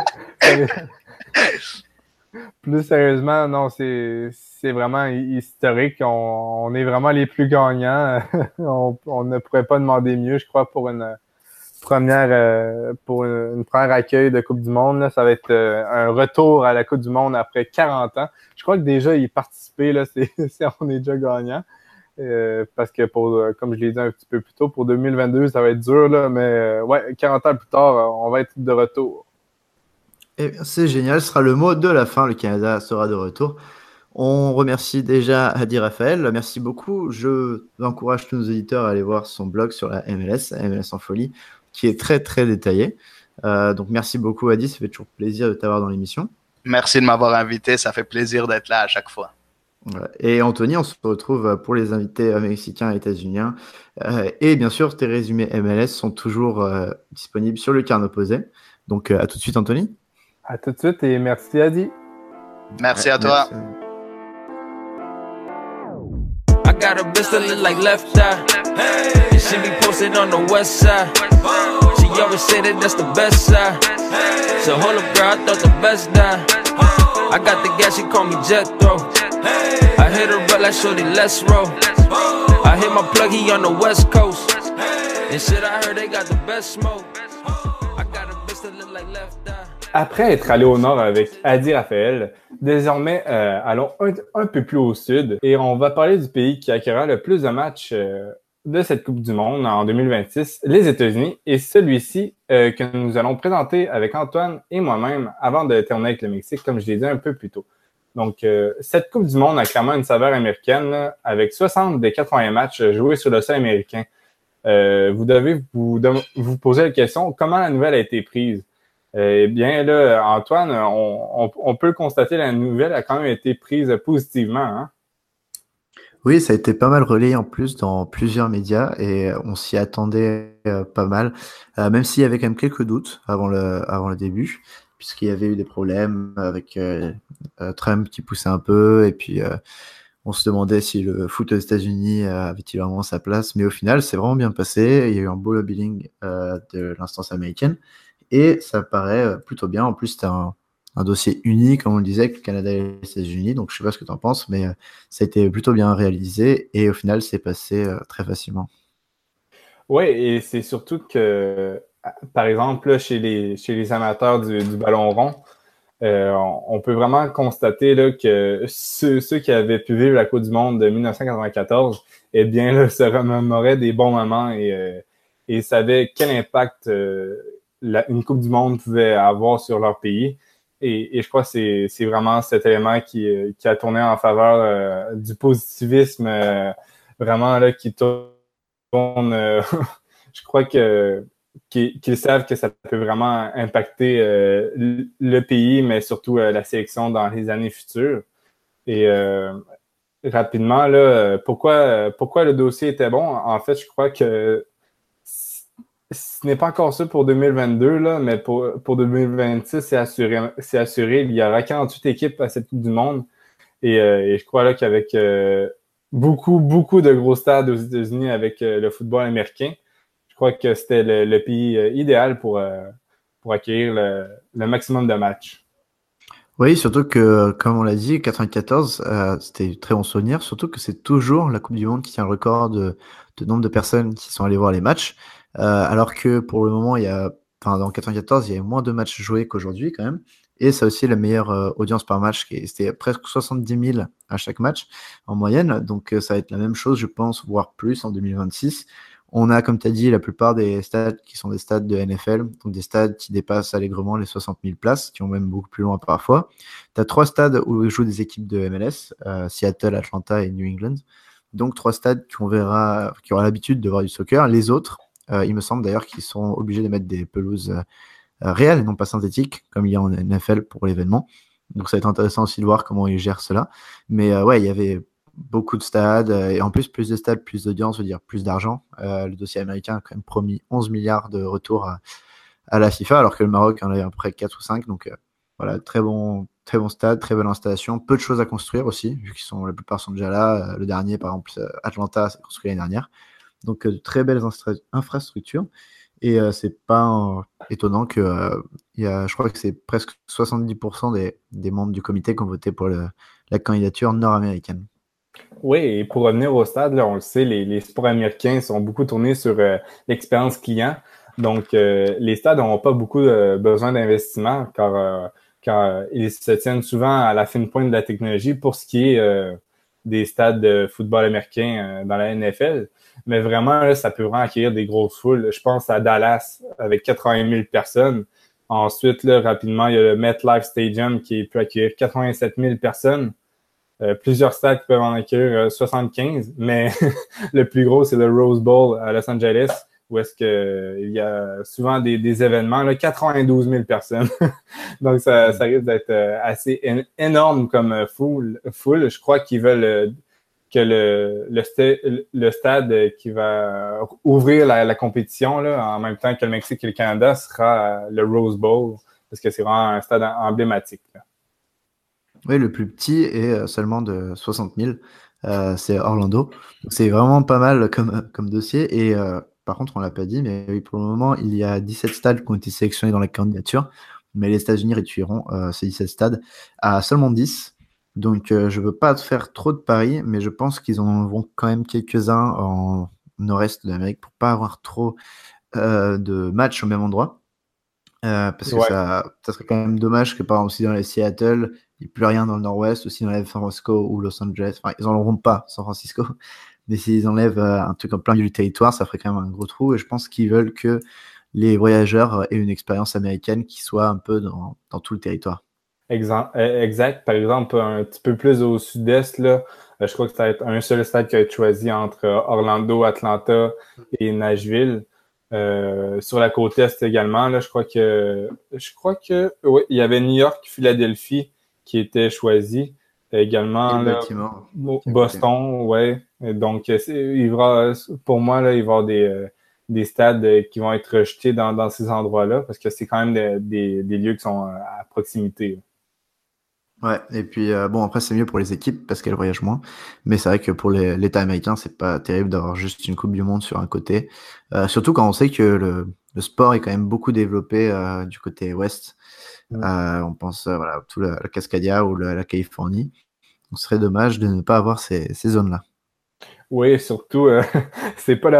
Plus, sérieusement, non, c'est vraiment historique. On, est vraiment les plus gagnants. on, on, ne pourrait pas demander mieux, je crois, pour une première euh, pour une, première accueil de Coupe du Monde. Là. Ça va être euh, un retour à la Coupe du Monde après 40 ans. Je crois que déjà y participer, là, c'est on est déjà gagnant. Euh, parce que pour, euh, comme je l'ai dit un petit peu plus tôt, pour 2022, ça va être dur, là, mais euh, ouais, 40 ans plus tard, on va être de retour. Eh c'est génial, ce sera le mot de la fin, le Canada sera de retour. On remercie déjà Adi Raphaël, merci beaucoup. Je encourage tous nos éditeurs à aller voir son blog sur la MLS, MLS en folie, qui est très très détaillé. Euh, donc merci beaucoup Adi, ça fait toujours plaisir de t'avoir dans l'émission. Merci de m'avoir invité, ça fait plaisir d'être là à chaque fois. Et Anthony, on se retrouve pour les invités mexicains et états-uniens. Euh, et bien sûr, tes résumés MLS sont toujours euh, disponibles sur le carnet opposé. Donc euh, à tout de suite, Anthony. À tout de suite et merci Adi. Merci à toi. Merci. I got a bitch that look like left eye. And she be posted on the west side. She always say that that's the best side. So hold up, girl, I thought the best die. I got the gas, she call me Jethro. I hit my plug, on the west coast. Après être allé au nord avec Adi Raphaël, désormais euh, allons un, un, peu plus au sud et on va parler du pays qui accueillera le plus de matchs euh, de cette Coupe du Monde en 2026, les États-Unis, et celui-ci euh, que nous allons présenter avec Antoine et moi-même avant de terminer avec le Mexique, comme je l'ai dit un peu plus tôt. Donc, euh, cette Coupe du Monde a clairement une saveur américaine avec 60 des 80 matchs joués sur le sol américain. Euh, vous devez vous, poser la question comment la nouvelle a été prise? Eh bien, là, Antoine, on, peut constater la nouvelle a quand même été prise positivement. Hein? Oui, ça a été pas mal relayé en plus dans plusieurs médias et on s'y attendait euh, pas mal, euh, même s'il y avait quand même quelques doutes avant le début, puisqu'il y avait eu des problèmes avec euh, Trump qui poussait un peu et puis on se demandait si le foot aux États-Unis avait-il vraiment sa place, mais au final, c'est vraiment bien passé. Il y a eu un beau lobbying de l'instance américaine et ça paraît euh, plutôt bien. En plus, c'était un, dossier unique, comme on le disait, avec le Canada et les États-Unis. Donc, je sais pas ce que tu en penses, mais euh, ça a été plutôt bien réalisé et au final, c'est passé euh, très facilement. Oui, et c'est surtout que, par exemple, chez, les, chez les amateurs du, du ballon rond, euh, on peut vraiment constater là, que ceux, ceux, qui avaient pu vivre la Coupe du Monde de 1994, eh bien, là, se remémoraient des bons moments et, euh, et savaient quel impact euh, la, une Coupe du Monde pouvait avoir sur leur pays. Et, et je crois que c'est vraiment cet élément qui, qui, a tourné en faveur euh, du positivisme, euh, vraiment là, qui tourne. Euh, je crois que qu'ils savent que ça peut vraiment impacter le pays, mais surtout la sélection dans les années futures. Et rapidement, là, pourquoi, pourquoi le dossier était bon? En fait, je crois que ce n'est pas encore ça pour 2022, là, mais pour, pour 2026, c'est assuré, assuré. Il y aura 48 équipes à cette Coupe du Monde. Et, euh, et je crois qu'avec euh, beaucoup, beaucoup de gros stades aux États-Unis avec euh, le football américain, je crois que c'était le, pays idéal pour, pour accueillir le, maximum de matchs. Oui, surtout que, comme on l'a dit, 94, euh, c'était très bon souvenir, surtout que c'est toujours la Coupe du Monde qui tient le record de, nombre de personnes qui sont allées voir les matchs, euh, alors que pour le moment, il y a, enfin, dans 94, il y a moins de matchs joués qu'aujourd'hui quand même, et ça aussi la meilleure euh, audience par match, c'était presque 70 000 à chaque match en moyenne, donc ça va être la même chose, je pense, voire plus en 2026. On a, comme tu as dit, la plupart des stades qui sont des stades de NFL, donc des stades qui dépassent allègrement les 60 000 places, qui ont même beaucoup plus loin parfois. Tu as trois stades où jouent des équipes de MLS, euh, Seattle, Atlanta et New England. Donc trois stades qui, verra, qui aura l'habitude de voir du soccer. Les autres, euh, il me semble d'ailleurs qu'ils sont obligés de mettre des pelouses euh, réelles et non pas synthétiques, comme il y a en NFL pour l'événement. Donc ça va être intéressant aussi de voir comment ils gèrent cela. Mais ouais, il y avait beaucoup de stades, euh, et en plus, plus de stades, plus d'audience veut dire plus d'argent. Euh, le dossier américain a quand même promis 11 milliards de retours à, la FIFA, alors que le Maroc en avait à peu près 4 ou 5. Donc euh, voilà, très bon, très bon stade, très belle installation. Peu de choses à construire aussi, vu qu'ils sont la plupart sont déjà là. le dernier, par exemple, Atlanta, s'est construit l'année dernière. Donc de très belles infrastructures. Et c'est pas étonnant que y a, je crois que c'est presque 70% des, des, membres du comité qui ont voté pour la candidature nord-américaine. Oui, et pour revenir au stade, là, on le sait, les, sports américains sont beaucoup tournés sur euh, l'expérience client. Donc, euh, les stades n'ont pas beaucoup de besoin d'investissement car, euh, ils se tiennent souvent à la fine pointe de la technologie pour ce qui est des stades de football américain dans la NFL. Mais vraiment, là, ça peut vraiment accueillir des grosses foules. Je pense à Dallas avec 80 000 personnes. Ensuite, là, rapidement, il y a le MetLife Stadium qui peut accueillir 87 000 personnes. Euh, plusieurs stades qui peuvent en accueillir 75, euh, mais le plus gros, c'est le Rose Bowl à Los Angeles, où est-ce que il y a souvent des, des événements, là, 92 000 personnes. Donc, ça, ça risque d'être euh, assez énorme comme foule. foule. Je crois qu'ils veulent que le, le, le, stade qui va ouvrir la, la, compétition là, en même temps que le Mexique et le Canada sera le Rose Bowl, parce que c'est vraiment un stade emblématique. Là. Oui, le plus petit est euh, seulement de 60 000. Euh, c'est Orlando. C'est vraiment pas mal comme, comme dossier. Et euh, par contre, on l'a pas dit, mais oui, pour le moment, il y a 17 stades qui ont été sélectionnés dans la candidature. Mais les États-Unis réduiront ces 17 stades à seulement 10. Donc, je ne veux pas faire trop de paris, mais je pense qu'ils en vont quand même quelques-uns en nord-est de l'Amérique pour pas avoir trop de matchs au même endroit. parce que ça, ça, serait quand même dommage que par exemple, si dans les Seattle, il n'y a plus rien dans le nord-ouest, ou s'ils enlèvent San Francisco ou Los Angeles, enfin, ils n'enlèveront pas San Francisco, mais s'ils enlèvent euh, un truc en plein milieu du territoire, ça ferait quand même un gros trou, et je pense qu'ils veulent que les voyageurs aient une expérience américaine qui soit un peu dans, tout le territoire. Euh, exact. Par exemple, un petit peu plus au sud-est, euh, je crois que ça va être un seul stade qui a été choisi entre Orlando, Atlanta et Nashville. Euh, sur la côte est également, là, je crois que je crois que oui, il y avait New York, Philadelphie qui était choisi. Également, Boston, ouais. Donc, il va, pour moi, là, il va y avoir des, euh, des stades qui vont être rejetés dans, dans ces endroits-là parce que c'est quand même des, des, lieux qui sont euh, à proximité. Ouais, et puis euh, bon, après, c'est mieux pour les équipes parce qu'elles voyagent moins. Mais c'est vrai que pour l'État américain, c'est pas terrible d'avoir juste une Coupe du Monde sur un côté. surtout quand on sait que le, le, sport est quand même beaucoup développé du côté ouest. Euh, on pense euh, voilà, tout la, Cascadia ou la, Californie. Ce serait dommage de ne pas avoir ces, zones-là. Oui, surtout, euh, c'est pas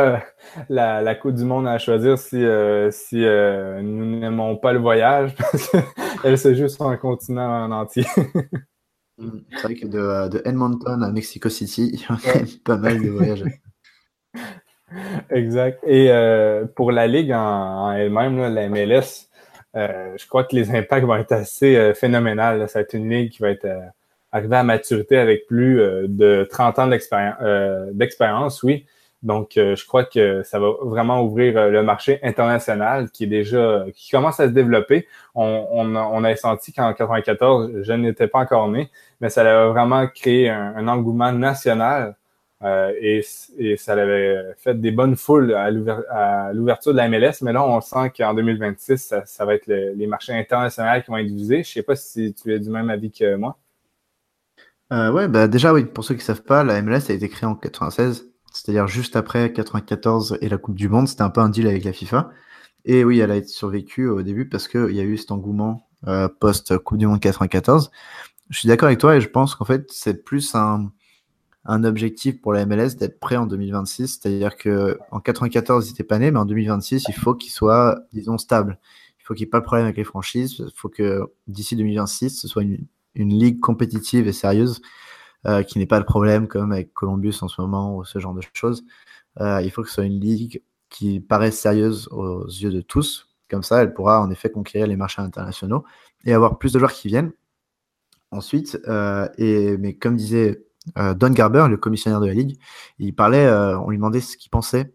la, la, Coupe du Monde à choisir si, si nous n'aimons pas le voyage, parce qu'elle se joue sur un continent en entier. Mm, c'est vrai que de, de, Edmonton à Mexico City, il y a pas mal de voyages. Exact. Et pour la Ligue en, elle-même, la MLS, euh, je crois que les impacts vont être assez euh, phénoménales. Ça va être une ligue qui va être euh, arrivée à maturité avec plus de 30 ans d'expérience, oui. Donc, je crois que ça va vraiment ouvrir le marché international qui est déjà, qui commence à se développer. On, on, on a senti qu'en 94, je n'étais pas encore né, mais ça a vraiment créé un, un engouement national euh, et, ça avait fait des bonnes foules à l'ouverture de la MLS, mais là, on sent qu'en 2026, ça, va être les marchés internationaux qui vont être visés. Je ne sais pas si tu es du même avis que moi. Euh, oui, bah déjà, oui, pour ceux qui ne savent pas, la MLS a été créée en 96, c'est-à-dire juste après 94 et la Coupe du Monde. C'était un peu un deal avec la FIFA. Et oui, elle a été survécue au début parce qu'il y a eu cet engouement post-Coupe du Monde 94. Je suis d'accord avec toi et je pense qu'en fait, c'est plus un, un objectif pour la MLS d'être prêt en 2026. C'est-à-dire que en 94, il n'était pas né, mais en 2026, il faut qu'il soit, disons, stable. Il faut qu'il n'y ait pas de problème avec les franchises. Il faut que d'ici 2026, ce soit une, une ligue compétitive et sérieuse, euh, qui n'est pas le problème comme avec Columbus en ce moment ou ce genre de choses. Euh, il faut que ce soit une ligue qui paraisse sérieuse aux yeux de tous. Comme ça, elle pourra en effet conquérir les marchés internationaux et avoir plus de joueurs qui viennent. Ensuite, euh, et, mais comme disait Don Garber, le commissionnaire de la Ligue, il parlait, euh, on lui demandait ce qu'il pensait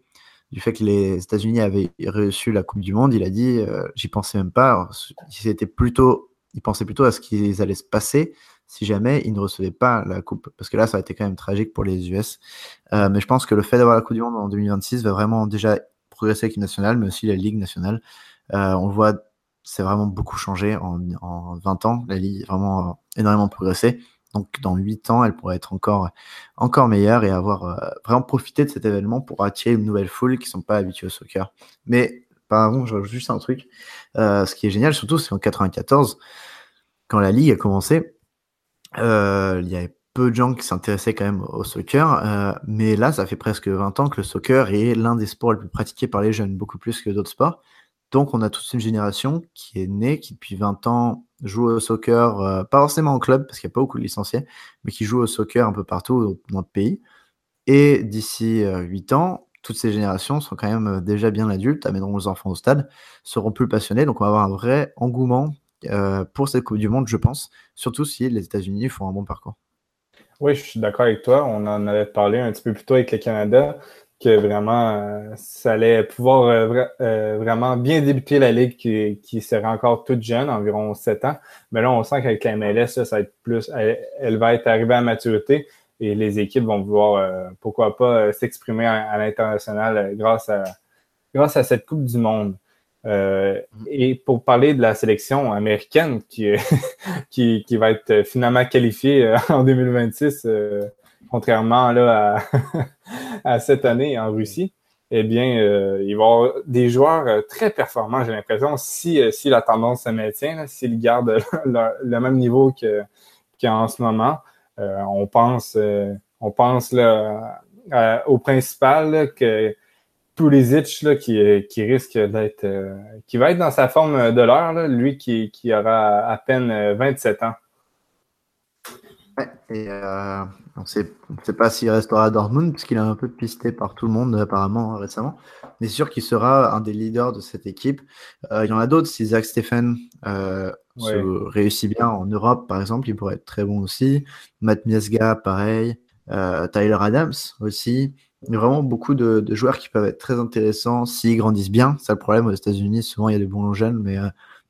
du fait que les États-Unis avaient reçu la Coupe du Monde. Il a dit, euh, j'y pensais même pas. C'était plutôt, il pensait plutôt à ce qui allait se passer si jamais ils ne recevaient pas la Coupe, parce que là, ça a été quand même tragique pour les US. mais je pense que le fait d'avoir la Coupe du Monde en 2026 va vraiment déjà progresser avec nationale, mais aussi la Ligue nationale. on voit, c'est vraiment beaucoup changé en, en 20 ans. La Ligue a vraiment énormément progressé. Donc dans 8 ans, elle pourrait être encore, meilleure et avoir euh, vraiment profité de cet événement pour attirer une nouvelle foule qui ne sont pas habitués au soccer. Mais pardon, je rajoute juste un truc. Euh, ce qui est génial, surtout, c'est en 94, quand la Ligue a commencé, euh, il y avait peu de gens qui s'intéressaient quand même au soccer. mais là, ça fait presque 20 ans que le soccer est l'un des sports les plus pratiqués par les jeunes, beaucoup plus que d'autres sports. Donc, on a toute une génération qui est née, qui depuis 20 ans joue au soccer, euh, pas forcément en club, parce qu'il n'y a pas beaucoup de licenciés, mais qui joue au soccer un peu partout dans le pays. Et d'ici 8 euh, ans, toutes ces générations sont quand même euh, déjà bien adultes, amèneront leurs enfants au stade, seront plus passionnés. Donc, on va avoir un vrai engouement pour cette Coupe du Monde, je pense, surtout si les États-Unis font un bon parcours. Oui, je suis d'accord avec toi. On en avait parlé un petit peu plus tôt avec le Canada que vraiment euh, ça allait pouvoir euh, euh, vraiment bien débuter la ligue qui, qui, serait encore toute jeune, environ 7 ans. Mais là, on sent qu'avec la MLS, ça, va être plus, elle, va être arrivée à maturité et les équipes vont vouloir, pourquoi pas, s'exprimer à, l'international grâce à grâce à cette Coupe du Monde. et pour parler de la sélection américaine qui, qui, qui va être finalement qualifiée en 2026 contrairement là, à, cette année en Russie, eh bien, euh, il va y avoir des joueurs euh, très performants, j'ai l'impression, si, euh, si la tendance se maintient, s'ils gardent le, même niveau qu'en ce moment. on pense, on pense là, au principal que tous les itch là, qui, qui risque d'être qui va être dans sa forme de l'heure, lui qui, qui aura à peine 27 ans. Ouais, et on ne sait pas s'il restera à Dortmund, puisqu'il est un peu pisté par tout le monde apparemment récemment. Mais c'est sûr qu'il sera un des leaders de cette équipe. Euh, il y en a d'autres, si Zach Stephen euh, réussit bien en Europe, par exemple, il pourrait être très bon aussi. Matt Miesga, pareil. Euh, Tyler Adams aussi. Il y a vraiment beaucoup de, de, joueurs qui peuvent être très intéressants s'ils grandissent bien. C'est le problème aux États-Unis. Souvent, il y a des bons jeunes, mais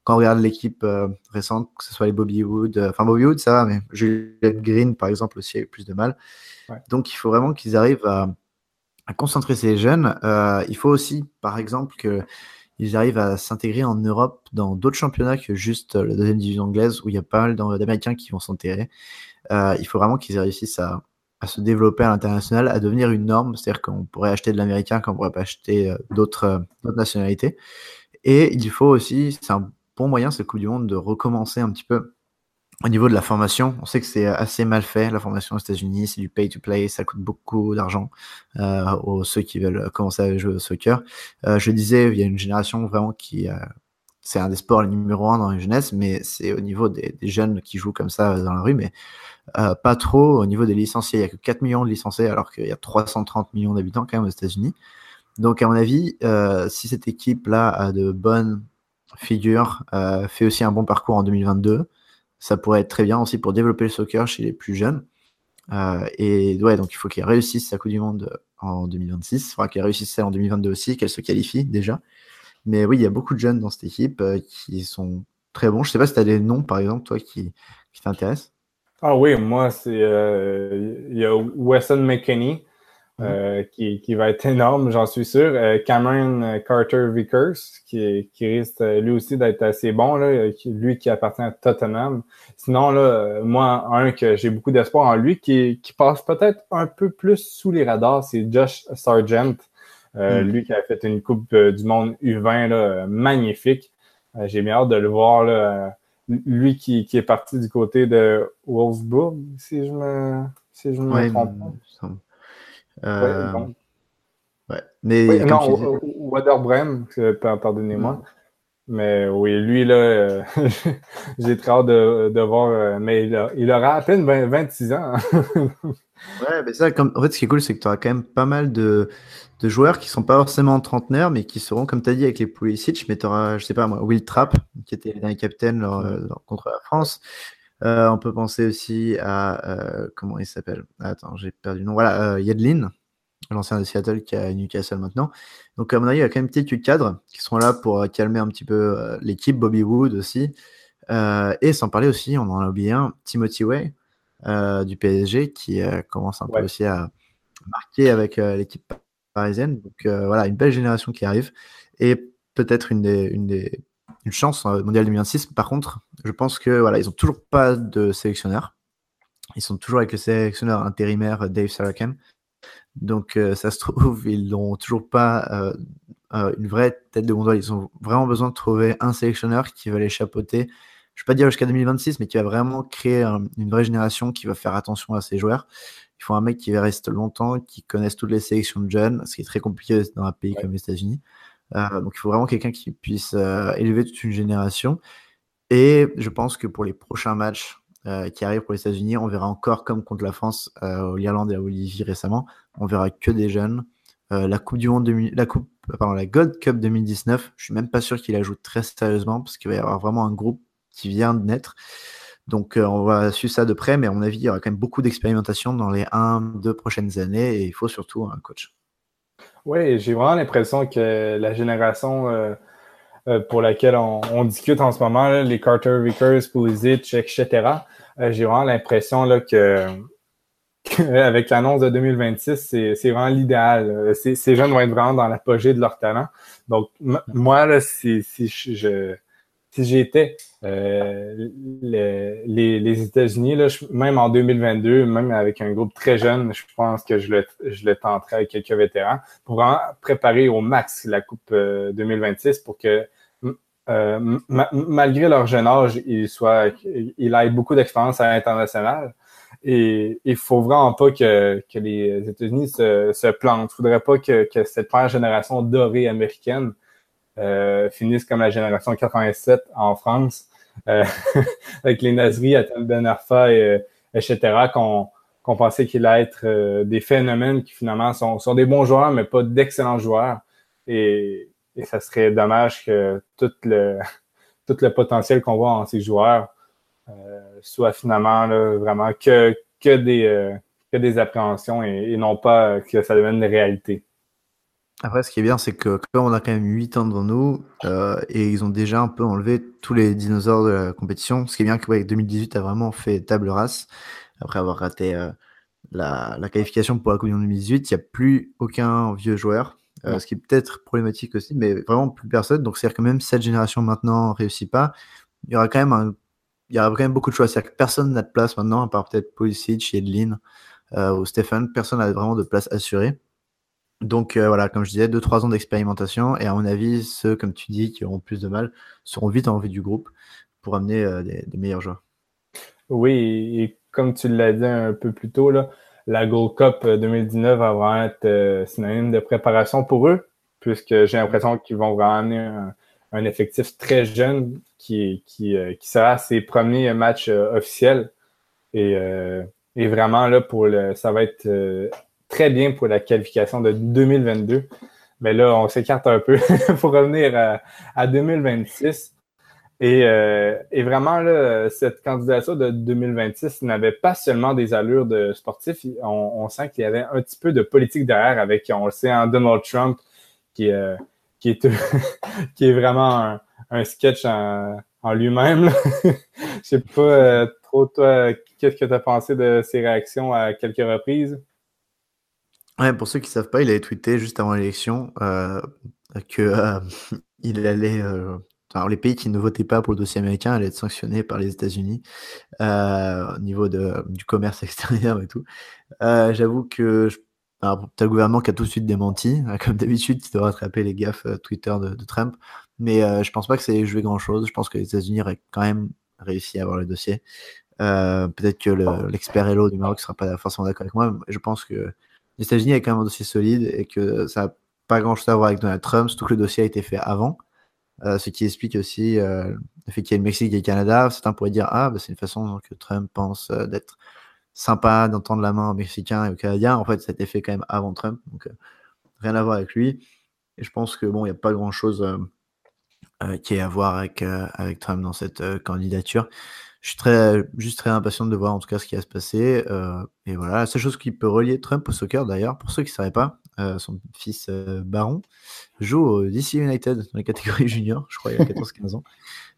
quand on regarde l'équipe euh, récente, que ce soit les Bobby Wood, euh, enfin Bobby Wood, ça va, mais Juliette Green, par exemple, aussi a eu plus de mal. Donc, il faut vraiment qu'ils arrivent à, concentrer ces jeunes. Euh, il faut aussi, par exemple, qu'ils arrivent à s'intégrer en Europe dans d'autres championnats que juste la deuxième division anglaise, où il y a pas mal d'Américains qui vont s'enterrer. il faut vraiment qu'ils réussissent à, à, se développer à l'international, à devenir une norme. C'est-à-dire qu'on pourrait acheter de l'américain quand on pourrait pas acheter d'autres nationalités. Et il faut aussi, c'est un bon moyen, cette Coupe du Monde, de recommencer un petit peu au niveau de la formation. On sait que c'est assez mal fait, la formation aux États-Unis. C'est du pay-to-play, ça coûte beaucoup d'argent euh, aux ceux qui veulent commencer à jouer au soccer. Euh, je disais, il y a une génération vraiment qui. Euh, c'est un des sports numéro un dans les jeunesse, mais c'est au niveau des, jeunes qui jouent comme ça dans la rue, mais pas trop au niveau des licenciés. Il n'y a que 4 millions de licenciés alors qu'il y a 330 millions d'habitants quand même aux États-Unis. Donc, à mon avis, si cette équipe-là a de bonnes figure, euh, fait aussi un bon parcours en 2022. Ça pourrait être très bien aussi pour développer le soccer chez les plus jeunes. Euh, et ouais, donc il faut qu'elle réussisse sa Coupe du Monde en 2026. Il faudra qu'elle réussisse celle en 2022 aussi, qu'elle se qualifie déjà. Mais oui, il y a beaucoup de jeunes dans cette équipe euh, qui sont très bons. Je sais pas si tu as des noms, par exemple, toi, qui, qui t'intéressent. Ah oui, moi, c'est il y a Wesson McKinney. Euh, qui, qui, va être énorme, j'en suis sûr. Euh, Cameron Carter Vickers, qui, qui risque lui aussi d'être assez bon, là, lui qui appartient à Tottenham. Sinon, là, moi, un que j'ai beaucoup d'espoir en lui, qui, qui passe peut-être un peu plus sous les radars, c'est Josh Sargent. Euh, mm. Lui qui a fait une Coupe du Monde U20 là, magnifique. j'ai bien hâte de le voir là, lui qui, est parti du côté de Wolfsburg, si je me, si je me trompe pas. Ouais, Mais oui, non, Waderbrem, pardonnez-moi. Mm. Mais oui, lui, là, euh, j'ai très hâte de, voir. Euh, mais il, aura à peine 26 ans. ouais, mais ça, comme, en fait, ce qui est cool, c'est que tu auras quand même pas mal de, de joueurs qui sont pas forcément trentenaires, mais qui seront, comme tu as dit, avec les Pulisic. Mais tu auras, je sais pas moi, Will Trapp, qui était un capitaine contre la France. Euh, on peut penser aussi à. comment il s'appelle? Attends, j'ai perdu le nom. Voilà, Yedlin l'ancien de Seattle qui a Newcastle maintenant. Donc, à mon avis, il y a quand même peut-être du cadre qui seront là pour euh, calmer un petit peu euh, l'équipe, Bobby Wood aussi. Euh, et sans parler aussi, on en a oublié un, Timothy Way du PSG qui commence un peu aussi à marquer avec l'équipe parisienne. Donc voilà, une belle génération qui arrive. Et peut-être une, des, une, des, une chance mondiale 2026. Par contre, je pense que voilà, ils n'ont toujours pas de sélectionneur. Ils sont toujours avec le sélectionneur intérimaire Dave Saraken. Donc, euh, ça se trouve, ils n'ont toujours pas euh, euh, une vraie tête de gondole. Ils ont vraiment besoin de trouver un sélectionneur qui va les chapeauter. Je ne vais pas dire jusqu'à 2026, mais qui va vraiment créer une vraie génération qui va faire attention à ses joueurs. Il faut un mec qui reste longtemps, qui connaisse toutes les sélections de jeunes, ce qui est très compliqué dans un pays comme les États-Unis. Donc, il faut vraiment quelqu'un qui puisse élever toute une génération. Et je pense que pour les prochains matchs euh, qui arrive pour les États-Unis. On verra encore comme contre la France, euh, l'Irlande et à Bolivie récemment. On verra que des jeunes. Euh, la Coupe du Monde, la coupe, pardon, la Gold Cup 2019, je suis même pas sûr qu'il la joue très sérieusement parce qu'il va y avoir vraiment un groupe qui vient de naître. Donc on va suivre ça de près, mais à mon avis, il y aura quand même beaucoup d'expérimentation dans les 1-2 prochaines années et il faut surtout un coach. Oui, j'ai vraiment l'impression que la génération euh, pour laquelle on, discute en ce moment, les Carter Vickers, Pulisic, etc. Euh, j'ai vraiment l'impression que, avec l'annonce de 2026, c'est vraiment l'idéal. Euh, ces jeunes vont être vraiment dans l'apogée de leur talent. Donc, moi, là, si, je si j'étais les, les États-Unis, même en 2022, même avec un groupe très jeune, je pense que je le, je le tenterais avec quelques vétérans pour vraiment préparer au max la Coupe 2026 pour que euh, malgré leur jeune âge, ils, soient, ils aient beaucoup d'expérience à l'international. Et il faut vraiment pas que, que les États-Unis se, se plantent. Il faudrait pas que, que cette première génération dorée américaine euh, finisse comme la génération 87 en France, euh, avec les Nazris, Atem Ben Arfa, et, etc., qu'on qu'on pensait qu'il allait être euh, des phénomènes qui finalement sont, des bons joueurs, mais pas d'excellents joueurs. Et, ça serait dommage que tout le, potentiel qu'on voit en ces joueurs euh, soit finalement vraiment euh, que des appréhensions et, non pas que ça devienne une réalité. Après, ce qui est bien, c'est que comme on a quand même 8 ans devant nous, euh, et ils ont déjà un peu enlevé tous les dinosaures de la compétition, ce qui est bien que 2018 a vraiment fait table rase, après avoir raté la, la, qualification pour la Coupe du Monde 2018, il n'y a plus aucun vieux joueur. Euh, ce qui est peut-être problématique aussi, mais vraiment plus personne. Donc, c'est-à-dire que même cette génération maintenant ne réussit pas, il y aura quand même, un, il y aura quand même beaucoup de choix. C'est-à-dire que personne n'a de place maintenant, à part peut-être Pulisic, Edlin euh, ou Stéphane. Personne n'a vraiment de place assurée. Donc euh, voilà, comme je disais, 2-3 ans d'expérimentation. Et à mon avis, ceux, comme tu dis, qui auront plus de mal, seront vite en vue du groupe pour amener des, des, meilleurs joueurs. Oui, et comme tu l'as dit un peu plus tôt, là, la Gold Cup 2019 va vraiment être euh, synonyme de préparation pour eux, puisque j'ai l'impression qu'ils vont vraiment amener un, effectif très jeune qui, qui, euh, qui sera ses premiers matchs euh, officiels. Et, et, vraiment, là, pour le, ça va être très bien pour la qualification de 2022. Mais là, on s'écarte un peu pour revenir à, à 2026. Et, euh, et, vraiment, là, cette candidature de 2026 n'avait pas seulement des allures de sportif. On, sent qu'il y avait un petit peu de politique derrière avec, on le sait, un Donald Trump qui, euh, qui, est, qui est vraiment un, sketch en, en lui-même. Je sais pas euh, trop, toi, qu'est-ce que tu as pensé de ses réactions à quelques reprises? Ouais, pour ceux qui savent pas, il avait tweeté juste avant l'élection euh, que il allait alors, les pays qui ne votaient pas pour le dossier américain allaient être sanctionnés par les États-Unis euh, au niveau de, du commerce extérieur et tout. Euh, j'avoue que tu as le gouvernement qui a tout de suite démenti, hein, comme d'habitude, qui doit rattraper les gaffes euh, Twitter de, Trump. Mais je pense pas que ça ait joué grand-chose. Je pense que les États-Unis auraient quand même réussi à avoir le dossier. Peut-être que l'expert Hello du Maroc ne sera pas forcément d'accord avec moi. Mais je pense que les États-Unis ont quand même un dossier solide et que ça n'a pas grand-chose à voir avec Donald Trump, surtout que le dossier a été fait avant. ce qui explique aussi le fait qu'il y a le Mexique et le Canada. Certains pourraient dire Ah, bah, c'est une façon que Trump pense d'être sympa d'entendre la main aux Mexicains et aux Canadiens. En fait, ça a été fait quand même avant Trump, donc euh, rien à voir avec lui. Et je pense que bon, il n'y a pas grand chose euh, euh, qui est à voir avec Trump dans cette candidature. Je suis très, juste très impatient de voir en tout cas ce qui va se passer. et voilà, la seule chose qui peut relier Trump au soccer d'ailleurs, pour ceux qui ne savaient pas, son fils Baron joue au DC United dans les catégories juniors, je crois, il y a 14-15 ans.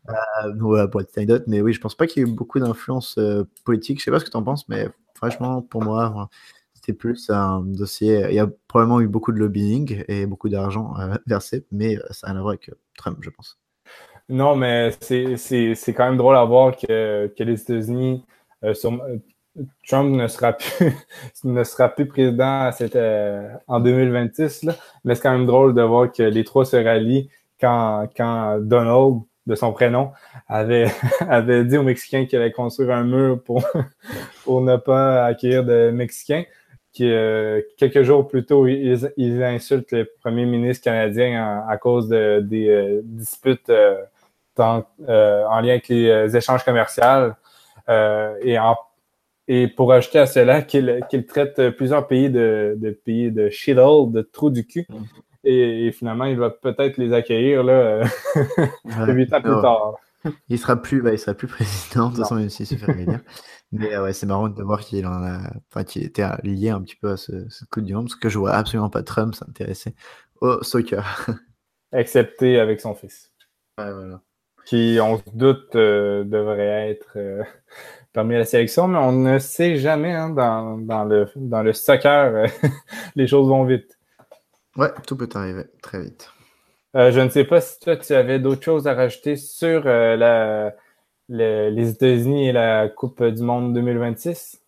Euh, voilà, pour petite anecdote, mais oui, je pense pas qu'il y ait eu beaucoup d'influence euh, politique. Je sais pas ce que tu en penses, mais franchement, pour moi, c'était plus un dossier. Il y a probablement eu beaucoup de lobbying et beaucoup d'argent euh, versé, mais ça n'a rien à avec Trump, je pense. Non, mais c'est quand même drôle à voir que, que les États-Unis, Trump ne sera plus, ne sera plus président en 2026, là, mais c'est quand même drôle de voir que les trois se rallient quand, quand Donald de son prénom, avait, avait dit aux Mexicains qu'il allait construire un mur pour, pour ne pas accueillir de Mexicains. Euh, quelques jours plus tôt, ils, ils, insultent le premier ministre canadien à, cause de, des euh, disputes euh, en lien avec les échanges commerciaux. et, en, et pour ajouter à cela, qu'il traite plusieurs pays de, de pays de shithole, de trous du cul. Mm. Et, finalement, il va peut-être les accueillir là, huit ans plus tard. Il sera plus, bah, il sera plus président, de toute façon, même s'il se fait dire. Mais euh, ouais, c'est marrant de voir qu'il en a, enfin, qu'il était lié un petit peu à ce, coup du monde, parce que je vois absolument pas Trump s'intéresser au soccer. Excepté avec son fils. Ouais, voilà. Qui, on se doute, euh, devrait être euh, parmi la sélection, mais on ne sait jamais hein, dans, dans, le, dans le soccer, les choses vont vite. Ouais, tout peut arriver très vite. Euh, je ne sais pas si toi, tu avais d'autres choses à rajouter sur euh, la, les États-Unis et la Coupe du Monde 2026.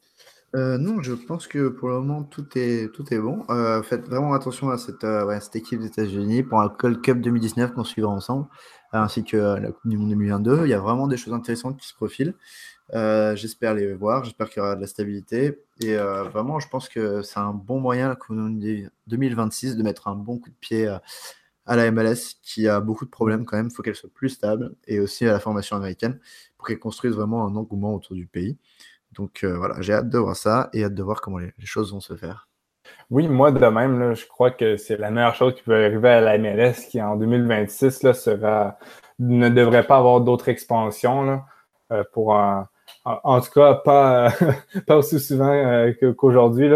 Euh, non, je pense que pour le moment, tout est, tout est bon. faites vraiment attention à cette, cette équipe des États-Unis pour la World Cup 2019 qu'on suivra ensemble, ainsi que la Coupe du Monde 2022. Il y a vraiment des choses intéressantes qui se profilent. Euh, j'espère les voir, j'espère qu'il y aura de la stabilité. Et euh, vraiment, je pense que c'est un bon moyen, comme 2026, de mettre un bon coup de pied à, la MLS qui a beaucoup de problèmes quand même. Il faut qu'elle soit plus stable et aussi à la formation américaine pour qu'elle construise vraiment un engouement autour du pays. Donc euh, voilà, j'ai hâte de voir ça et hâte de voir comment les, choses vont se faire. Oui, moi de même, je crois que c'est la meilleure chose qui peut arriver à la MLS qui en 2026 là, sera, ne devrait pas avoir d'autres expansions pour un en, tout cas, pas, aussi souvent euh, qu'aujourd'hui.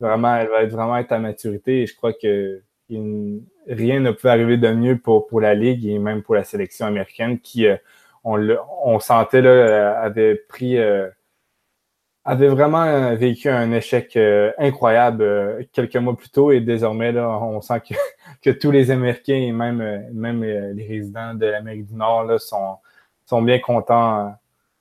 Vraiment, elle va vraiment être à maturité et je crois que rien ne peut arriver de mieux pour, la Ligue et même pour la sélection américaine qui, euh, on, on sentait, là, euh, avait pris, avait vraiment vécu un échec incroyable quelques mois plus tôt et désormais, là, on sent que, que tous les Américains et même, même les résidents de l'Amérique du Nord là, sont, sont bien contents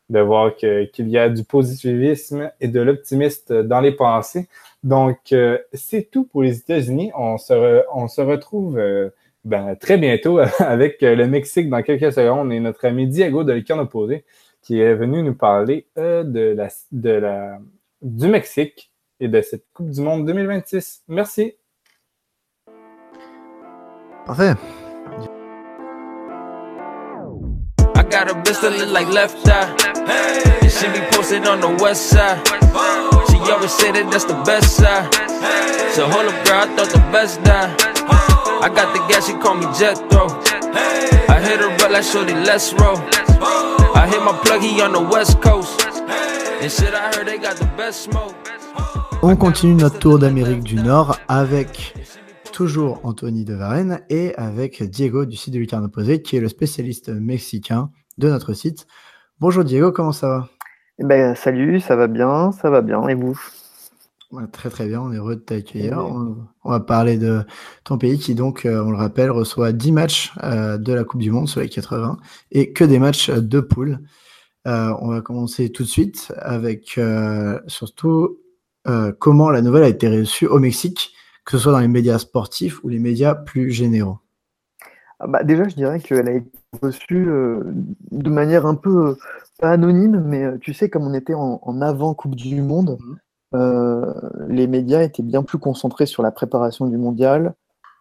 de voir qu'il y a du positivisme et de l'optimisme dans les pensées. Donc, euh, c'est tout pour les États-Unis. On se, on se retrouve euh, ben, très bientôt avec le Mexique dans quelques secondes et notre ami Diego de l'Écran opposé qui est venu nous parler euh, de la, de la, du Mexique et de cette Coupe du Monde 2026. Merci. Parfait. got a bitch that look like left eye. And she be posted on the west side. She always that that's the best side. So hold up, girl, I thought the best die. I got the gas, she call me Jethro. I hit her but like shorty, let's roll. I hit my plug, he on the west coast. And shit, I heard they got the best smoke. On continue notre tour d'Amérique du Nord avec toujours Anthony de Varenne et avec Diego du site de Lucarne Opposé, qui est le spécialiste mexicain de notre site. Bonjour Diego, comment ça va? Eh ben, Salut, ça va bien, ça va bien, et vous? Très très bien, on est heureux de t'accueillir. On, va parler de ton pays qui donc, euh, on le rappelle, reçoit 10 matchs euh, de la Coupe du Monde sur les 80 et que des matchs de poule. Euh, on va commencer tout de suite avec surtout comment la nouvelle a été reçue au Mexique que ce soit dans les médias sportifs ou les médias plus généraux ah bah Déjà, je dirais qu'elle a été reçu de manière un peu pas anonyme, mais tu sais, comme on était en, avant Coupe du Monde, mmh. Les médias étaient bien plus concentrés sur la préparation du mondial,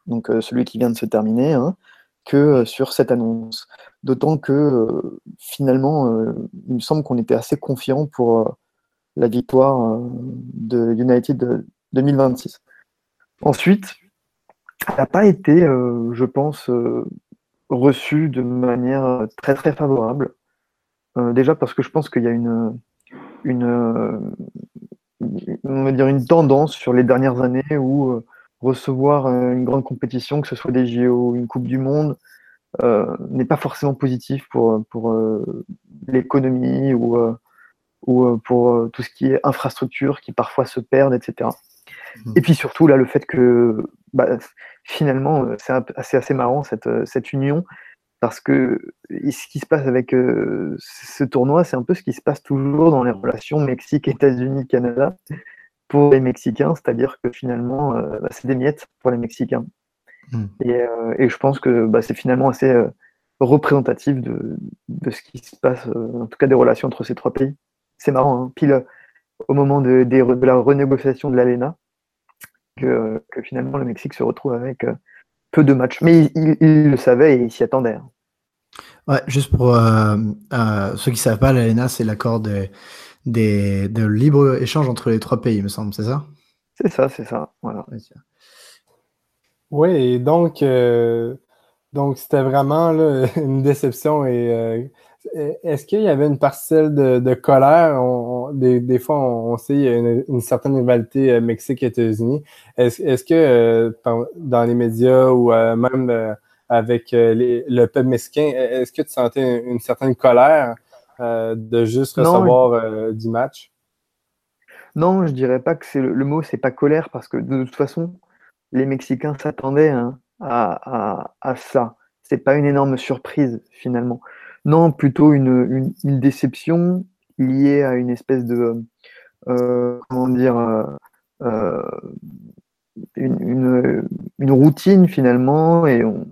donc celui qui vient de se terminer, hein, que sur cette annonce. D'autant que finalement, il me semble qu'on était assez confiant pour la victoire de United 2026. Ensuite, elle n'a pas été, je pense, reçue de manière très très favorable. déjà parce que je pense qu'il y a une, on va dire une tendance sur les dernières années où recevoir euh, une grande compétition, que ce soit des JO ou une Coupe du Monde, euh, n'est pas forcément positif pour, pour euh, l'économie ou, ou pour tout ce qui est infrastructure qui parfois se perdent, etc. Mmh. Et puis surtout, là, le fait que bah, finalement, c'est assez, assez marrant cette, cette union, parce que ce qui se passe avec ce tournoi, c'est un peu ce qui se passe toujours dans les relations Mexique, États-Unis, Canada pour les Mexicains, c'est-à-dire que finalement, euh, bah, c'est des miettes pour les Mexicains. Hmm. Euh, et, je pense que bah, c'est finalement assez euh, représentatif de, ce qui se passe, en tout cas des relations entre ces trois pays. C'est marrant, hein, pile au moment de, de, la renégociation de l'ALENA, que, finalement le Mexique se retrouve avec peu de matchs. Mais il, le savait et il s'y attendait. Hein. Ouais, juste pour ceux qui ne savent pas, l'ALENA, c'est l'accord de des, de libre échange entre les trois pays, me semble, c'est ça? C'est ça, c'est ça. Voilà. Oui, et donc, euh, donc c'était vraiment une déception. Et euh, est-ce qu'il y avait une parcelle de, colère? Des, fois, on, sait qu'il y a une, certaine rivalité euh, Mexique-États-Unis. Est-ce que dans les médias ou même avec le peuple mexicain, est-ce que tu sentais une certaine colère euh, de juste recevoir euh, du match? Non, je dirais pas que c'est le, mot, c'est pas colère, parce que de toute façon, les Mexicains s'attendaient hein, à, à, ça. C'est pas une énorme surprise finalement. Non, plutôt une, déception liée à une espèce de euh, comment dire une, routine finalement et on,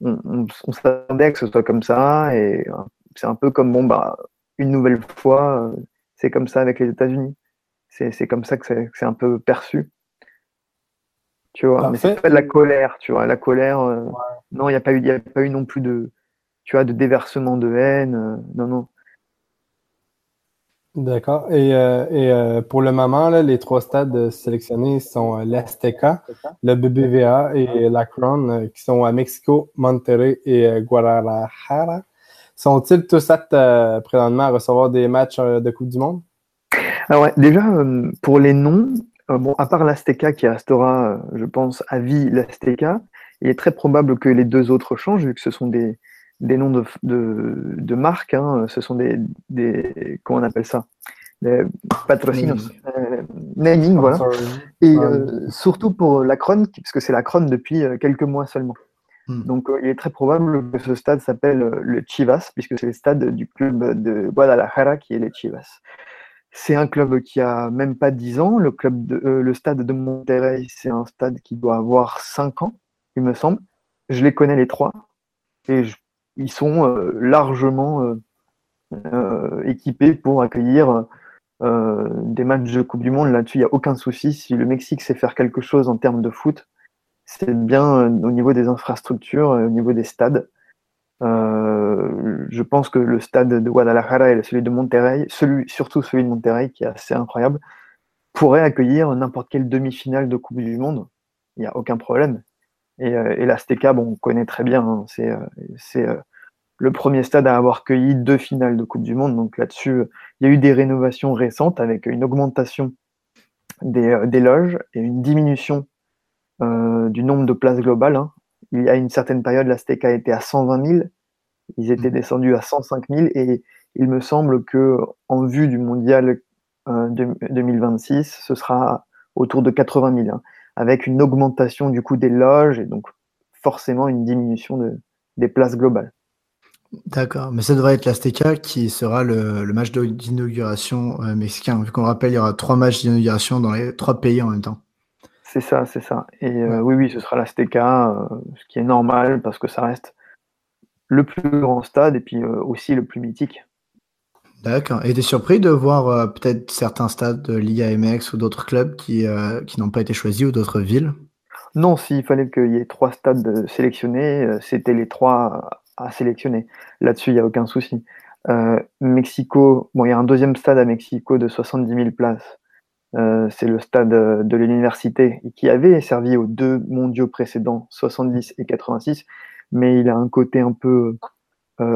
on, on s'attendait que ce soit comme ça et c'est un peu comme bon bah une nouvelle fois, euh, c'est comme ça avec les États-Unis. C'est comme ça que c'est un peu perçu. Tu vois, mais c'est pas de la colère, tu vois. La colère, euh, non, il n'y a, pas eu, a pas eu non plus de, tu vois, de déversement de haine. Euh, non, non. D'accord. Et, pour le moment, les trois stades sélectionnés sont l'Azteca, le BBVA et la Crown, qui sont à Mexico, Monterrey et Guadalajara. Sont-ils tous aptes euh, présentement à recevoir des matchs euh, de Coupe du Monde? Alors ouais, déjà, euh, pour les noms, bon, à part l'Azteca qui restera, je pense, à vie l'Azteca, il est très probable que les deux autres changent, vu que ce sont des, des noms de, de, de marques, hein, ce sont des, des, comment on appelle ça? Des patrocinos, naming, voilà. Et surtout pour la Cron, parce que c'est la Cron depuis quelques mois seulement. Hmm. Donc, euh, il est très probable que ce stade s'appelle euh, le Chivas, puisque c'est le stade du club de Guadalajara qui est le Chivas. C'est un club qui a même pas 10 ans. Le, club de, euh, le stade de Monterrey, c'est un stade qui doit avoir 5 ans, il me semble. Je les connais les trois. Et ils sont largement équipés pour accueillir des matchs de Coupe du Monde. Là-dessus, il n'y a aucun souci. Si le Mexique sait faire quelque chose en termes de foot, c'est bien euh, au niveau des infrastructures, euh, au niveau des stades. Euh, je pense que le stade de Guadalajara et celui de Monterrey, celui, surtout celui de Monterrey, qui est assez incroyable, pourrait accueillir n'importe quelle demi-finale de Coupe du Monde. Il n'y a aucun problème. Et, et l'Azteca, bon, on connaît très bien. Hein, c'est le premier stade à avoir accueilli deux finales de Coupe du Monde. Donc là-dessus, il y a eu des rénovations récentes avec une augmentation des, des loges et une diminution euh, du nombre de places globales. Hein. Il y a une certaine période, l'Azteca était à 120 000. Ils étaient mmh. descendus à 105 000 et il me semble que en vue du mondial 2026, euh, ce sera autour de 80 000, hein, avec une augmentation du coût des loges et donc forcément une diminution de, des places globales. D'accord, mais ça devrait être l'Azteca qui sera le, match d'inauguration euh, mexicain. Vu qu'on rappelle, il y aura trois matchs d'inauguration dans les trois pays en même temps. C'est ça, c'est ça. Et euh, oui, oui, ce sera l'Azteca, euh, ce qui est normal parce que ça reste le plus grand stade et puis aussi le plus mythique. D'accord. Et tu es surpris de voir peut-être certains stades de Liga MX ou d'autres clubs qui, qui n'ont pas été choisis ou d'autres villes? Non, s'il fallait qu'il y ait trois stades sélectionnés, c'était les trois à sélectionner. Là-dessus, il n'y a aucun souci. Mexico, bon, il y a un deuxième stade à Mexico de 70 000 places. c'est le stade de l'université qui avait servi aux deux mondiaux précédents, 70 et 86, mais il a un côté un peu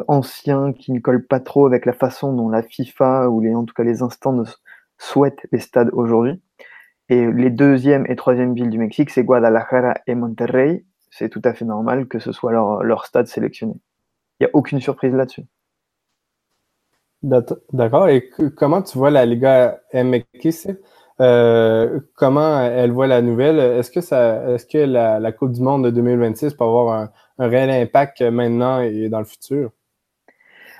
ancien qui ne colle pas trop avec la façon dont la FIFA ou les, en tout cas les instances souhaitent les stades aujourd'hui. Et les deuxième et troisième villes du Mexique, c'est Guadalajara et Monterrey. C'est tout à fait normal que ce soit leur, leur stade sélectionné. Il n'y a aucune surprise là-dessus. D'accord. Et comment tu vois la Liga MX? Euh, comment elle voit la nouvelle? Est-ce que ça, est-ce que la, Coupe du Monde de 2026 peut avoir un, réel impact maintenant et dans le futur?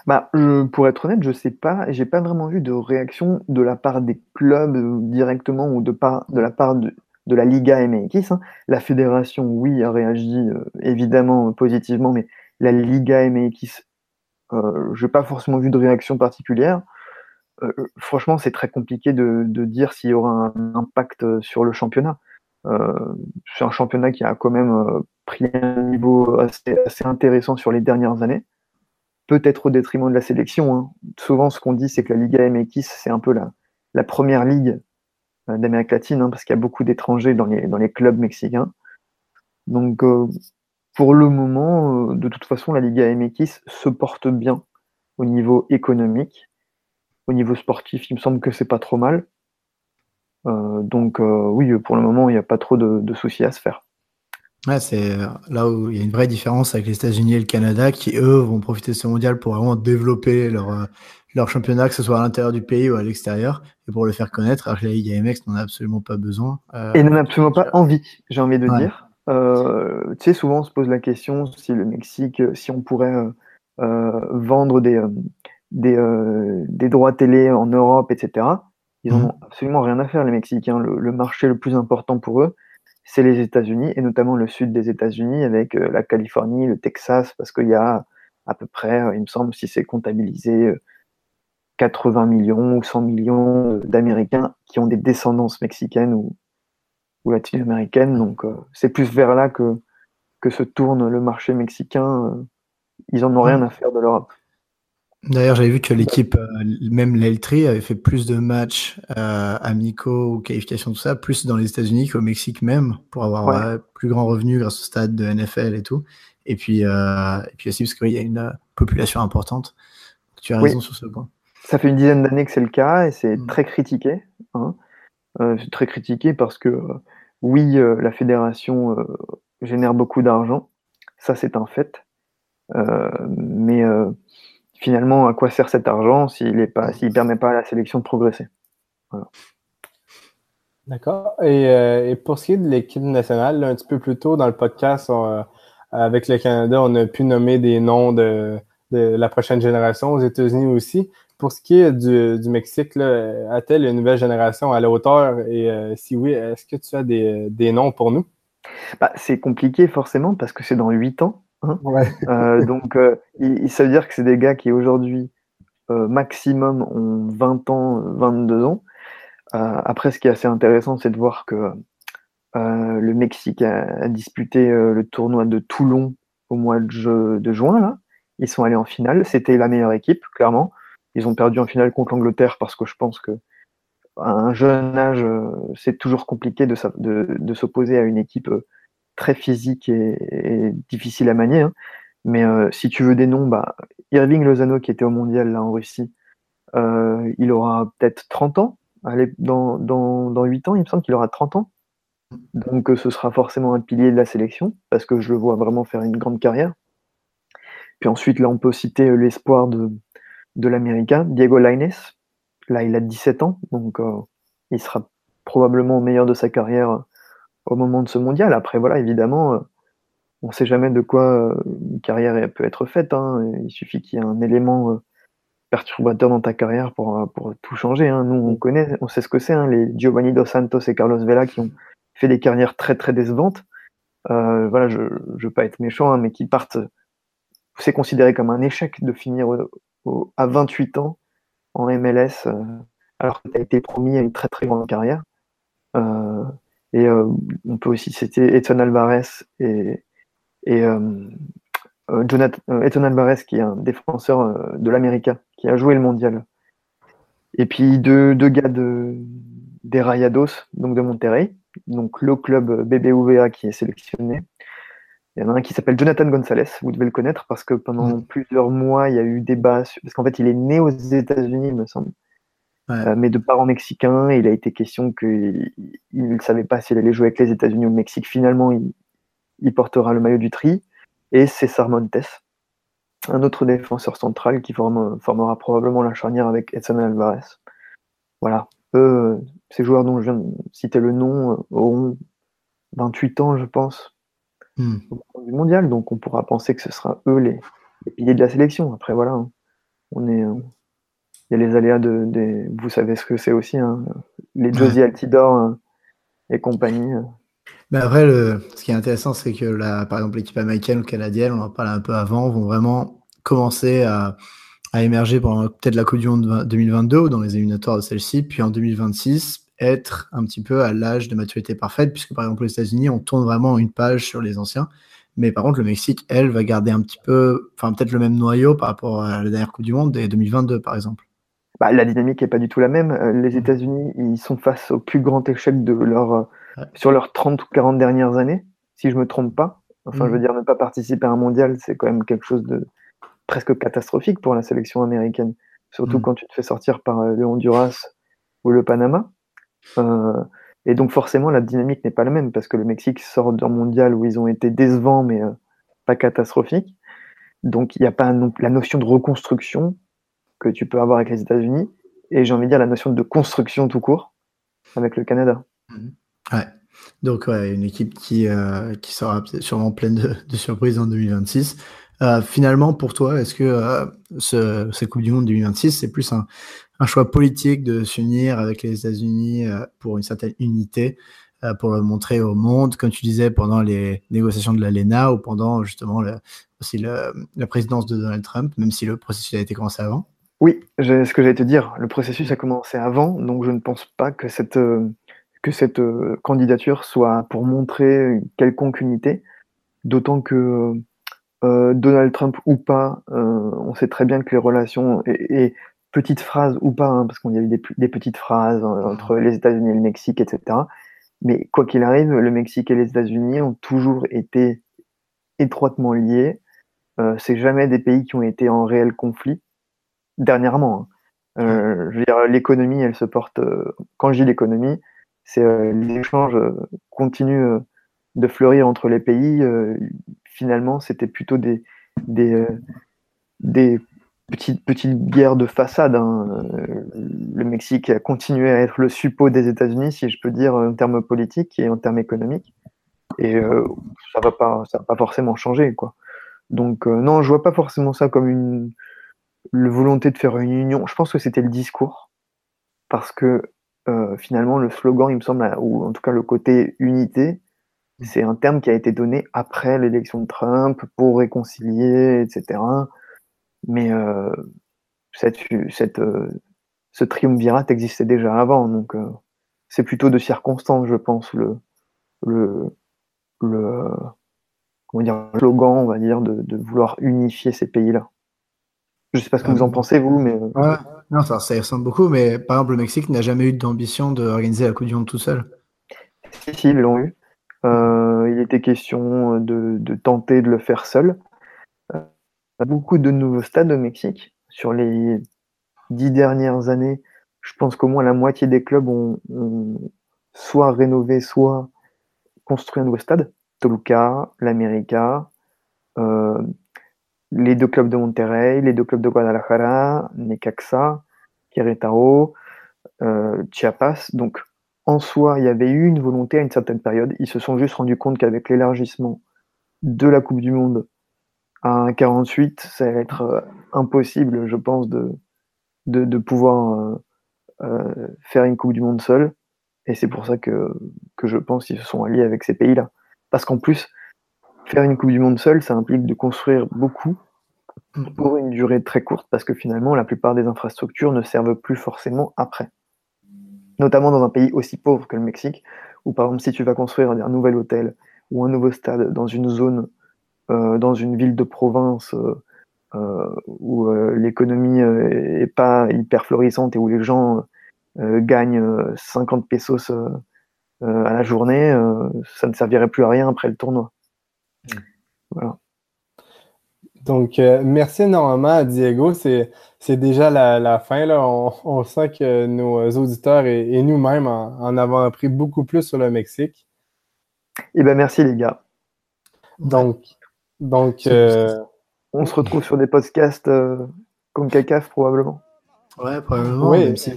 Bah, pour être honnête, je sais pas. J'ai pas vraiment vu de réaction de la part des clubs euh, directement ou de, part, de la part de, la Liga MX. Hein. La fédération, oui, a réagi euh, évidemment positivement, mais la Liga MX, euh, je n'ai pas forcément vu de réaction particulière. Euh, franchement, c'est très compliqué de, dire s'il y aura un impact sur le championnat. Euh, c'est un championnat qui a quand même pris un niveau assez, intéressant sur les dernières années, peut-être au détriment de la sélection. Hein. Souvent, ce qu'on dit, c'est que la Liga MX, c'est un peu la, première ligue d'Amérique latine, hein, parce qu'il y a beaucoup d'étrangers dans les, clubs mexicains. Donc, pour le moment, euh, de toute façon, la Liga MX se porte bien au niveau économique. Au niveau sportif, il me semble que c'est pas trop mal. Euh, donc euh, oui, pour le moment, il n'y a pas trop de, soucis à se faire. Ouais, c'est là où il y a une vraie différence avec les États-Unis et le Canada qui, eux, vont profiter de ce mondial pour vraiment développer leur, leur championnat, que ce soit à l'intérieur du pays ou à l'extérieur, et pour le faire connaître, alors que la Liga MX n'en a absolument pas besoin. et n'en a absolument pas envie, j'ai envie de dire. Euh, tu sais, souvent on se pose la question si le Mexique, euh, si on pourrait euh, vendre des, des, des, droits télé en Europe, etc. Ils n'ont mmh. absolument rien à faire, les Mexicains. Le, marché le plus important pour eux, c'est les États-Unis, et notamment le sud des États-Unis, avec la Californie, le Texas, parce qu'il y a à peu près, il me semble, si c'est comptabilisé, 80 millions ou 100 millions d'Américains qui ont des descendances mexicaines ou, ou latino-américaine. Donc, euh, c'est plus vers là que, que se tourne le marché mexicain. Euh, ils en ont rien à faire de l'Europe. D'ailleurs, j'avais vu que l'équipe, euh, même l'Eltri, avait fait plus de matchs amicaux ou qualifications, tout ça, plus dans les États-Unis qu'au Mexique même, pour avoir plus grand revenu grâce au stade de NFL et tout. Et puis, et puis aussi parce qu'il y a une population importante. Tu as raison sur ce point. Ça fait une dizaine d'années que c'est le cas et c'est mm. très critiqué. Hein. c'est très critiqué parce que oui, euh, la fédération euh, génère beaucoup d'argent, ça c'est un fait. Euh, mais finalement, à quoi sert cet argent s'il ne permet pas à la sélection de progresser? D'accord. Et, pour ce qui est de l'équipe nationale, un petit peu plus tôt dans le podcast, avec le Canada, on a pu nommer des noms de, la prochaine génération aux États-Unis aussi. Pour ce qui est du, Mexique, a-t-elle une nouvelle génération à la hauteur? Et euh, si oui, est-ce que tu as des, noms pour nous? Bah, c'est compliqué forcément parce que c'est dans 8 ans. Hein. Euh, donc, euh, il, ça veut dire que c'est des gars qui aujourd'hui, maximum, ont 20 ans, 22 ans. après, ce qui est assez intéressant, c'est de voir que le Mexique a, disputé le tournoi de Toulon au mois de, de juin. Là. Ils sont allés en finale. C'était la meilleure équipe, clairement. Ils ont perdu en finale contre l'Angleterre parce que je pense que à un jeune âge, euh, c'est toujours compliqué de, de, s'opposer à une équipe euh, très physique et, difficile à manier. Hein. Mais euh, si tu veux des noms, bah, Irving Lozano qui était au mondial là en Russie, il aura peut-être 30 ans. Allez, dans, dans, dans 8 ans, il me semble qu'il aura 30 ans. Donc ce sera forcément un pilier de la sélection, parce que je le vois vraiment faire une grande carrière. Puis ensuite, là, on peut citer l'espoir de, de l'Américain, Diego Lainez. Là, il a 17 ans, donc euh, il sera probablement au meilleur de sa carrière euh, au moment de ce mondial. Après, voilà, évidemment, euh, on ne sait jamais de quoi une carrière peut être faite. Hein. Il suffit qu'il y ait un élément perturbateur dans ta carrière pour, pour tout changer. Hein. Nous, on connaît, on sait ce que c'est, hein, les Giovanni Dos Santos et Carlos Vela qui ont fait des carrières très très décevantes. voilà, je ne veux pas être méchant, mais qui partent c'est considéré comme un échec de finir à 28 ans en MLS, alors que tu as été promis à une très très grande carrière. Et on peut aussi citer Edson Alvarez et, et Jonathan, Edson Alvarez, qui est un défenseur de l'América, qui a joué le mondial. Et puis deux, deux gars de, des Rayados, donc de Monterrey, donc le club BBVA qui est sélectionné. Il y en a un qui s'appelle Jonathan Gonzalez, vous devez le connaître parce que pendant plusieurs mois, il y a eu débat, parce qu'en fait, il est né aux États-Unis, il me semble, euh, mais de parents mexicains, il a été question qu'il ne savait pas s'il allait jouer avec les États-Unis ou le Mexique. Finalement, il, portera le maillot du tri. Et César Montes, un autre défenseur central qui formera probablement la charnière avec Edson Alvarez. Voilà. Eux, ces joueurs dont je viens de citer le nom euh, auront 28 ans, je pense, au du mondial. Donc on pourra penser que ce sera eux les, piliers de la sélection. Après, voilà, hein. on est. Il y a les aléas de, des. Vous savez ce que c'est aussi, hein, les Josie Altidor euh, et compagnie. Mais après, le, ce qui est intéressant, c'est que la, par exemple, l'équipe américaine ou canadienne, on en parlait un peu avant, vont vraiment commencer à, à émerger pendant peut-être la Coupe du Monde 2022 ou dans les éliminatoires de celle-ci, puis en 2026 être un petit peu à l'âge de maturité parfaite, puisque par exemple aux États-Unis, on tourne vraiment une page sur les anciens. Mais par contre, le Mexique, elle, va garder un petit peu, enfin peut-être le même noyau par rapport à la dernière Coupe du Monde des 2022, par exemple. Bah, la dynamique n'est pas du tout la même. Euh, les mmh. États-Unis, ils sont face au plus grand échec de leur, euh, sur leurs 30 ou 40 dernières années, si je me trompe pas. Enfin, je veux mmh. dire, ne pas participer à un mondial, c'est quand même quelque chose de presque catastrophique pour la sélection américaine. Surtout mmh. quand tu te fais sortir par euh, le Honduras ou le Panama. Euh, et donc forcément, la dynamique n'est pas la même parce que le Mexique sort d'un mondial où ils ont été décevants, mais euh, pas catastrophiques. Donc il n'y a pas la notion de reconstruction que tu peux avoir avec les États-Unis. Et j'ai envie de dire la notion de construction tout court avec le Canada. Ouais. Donc une équipe qui, euh, qui sera sûrement pleine de, surprises en 2026. Euh, finalement, pour toi, est-ce que euh, ce, cette Coupe du Monde 2026, c'est plus un, choix politique de s'unir avec les États-Unis pour une certaine unité, pour le montrer au monde, comme tu disais, pendant les négociations de l'ALENA ou pendant justement aussi la présidence de Donald Trump, même si le processus a été commencé avant? Oui, ce que j'allais te dire, le processus a commencé avant, donc je ne pense pas que cette, que cette candidature soit pour montrer quelconque unité, d'autant que euh, Donald Trump ou pas, euh, on sait très bien que les relations, et, petites phrases ou pas, hein, parce qu'il y a eu des, petites phrases euh, entre les États-Unis et le Mexique, etc. Mais quoi qu'il arrive, le Mexique et les États-Unis ont toujours été étroitement liés. c'est jamais des pays qui ont été en réel conflit dernièrement. Hein. l'économie, elle se porte. quand je dis l'économie, c'est les échanges continuent de fleurir entre les pays finalement, c'était plutôt des, des, euh, des petites, petites guerres de façade. Hein. Le Mexique a continué à être le suppôt des États-Unis, si je peux dire, en termes politiques et en termes économiques. Et euh, ça va pas, ça va pas forcément changer, quoi. Donc euh, non, je vois pas forcément ça comme une le volonté de faire une union. Je pense que c'était le discours, parce que finalement le slogan, il me semble, ou en tout cas le côté unité, c'est un terme qui a été donné après l'élection de Trump pour réconcilier, etc. Mais euh, cette, cette, euh, ce triumvirat existait déjà avant, donc euh, c'est plutôt de circonstance, je pense, le, le, le, comment dire, slogan, on va dire, de, de vouloir unifier ces pays-là. Je sais pas ce que vous en pensez, vous, mais. Ouais, non, ça, ça ressemble beaucoup, mais par exemple, le Mexique n'a jamais eu d'ambition d'organiser la Coupe du Monde tout seul. Si, si, ils l'ont eu. Euh, il était question de, tenter de le faire seul. Euh, beaucoup de nouveaux stades au Mexique. Sur les dix dernières années, je pense qu'au moins la moitié des clubs ont, soit rénové, soit construit un nouveau stade. Toluca, l'América, euh, les deux clubs de Monterrey, les deux clubs de Guadalajara, Necaxa, Querétaro, Chiapas. Donc, en soi, il y avait eu une volonté à une certaine période. Ils se sont juste rendus compte qu'avec l'élargissement de la Coupe du Monde à 48, ça allait être euh, impossible, je pense, de, de, pouvoir euh, euh, faire une Coupe du Monde seule. Et c'est pour ça que, que je pense qu'ils se sont alliés avec ces pays-là. Parce qu'en plus, faire une Coupe du Monde seule, ça implique de construire beaucoup pour une durée très courte parce que finalement, la plupart des infrastructures ne servent plus forcément après. Notamment dans un pays aussi pauvre que le Mexique, où par exemple, si tu vas construire un nouvel hôtel ou un nouveau stade dans une zone, euh, dans une ville de province euh, euh, où l'économie est pas hyper florissante et où les gens gagnent 50 pesos à la journée, ça ne servirait plus à rien après le tournoi. Mmh. Voilà. Donc, euh, merci énormément à Diego. C'est, déjà la, fin. Là. On, sent que nos auditeurs et, nous-mêmes en, avons appris beaucoup plus sur le Mexique. Eh bien, merci les gars. Donc, donc euh, on se retrouve sur des podcasts euh, comme CACAF probablement. Ouais, probablement. Même si,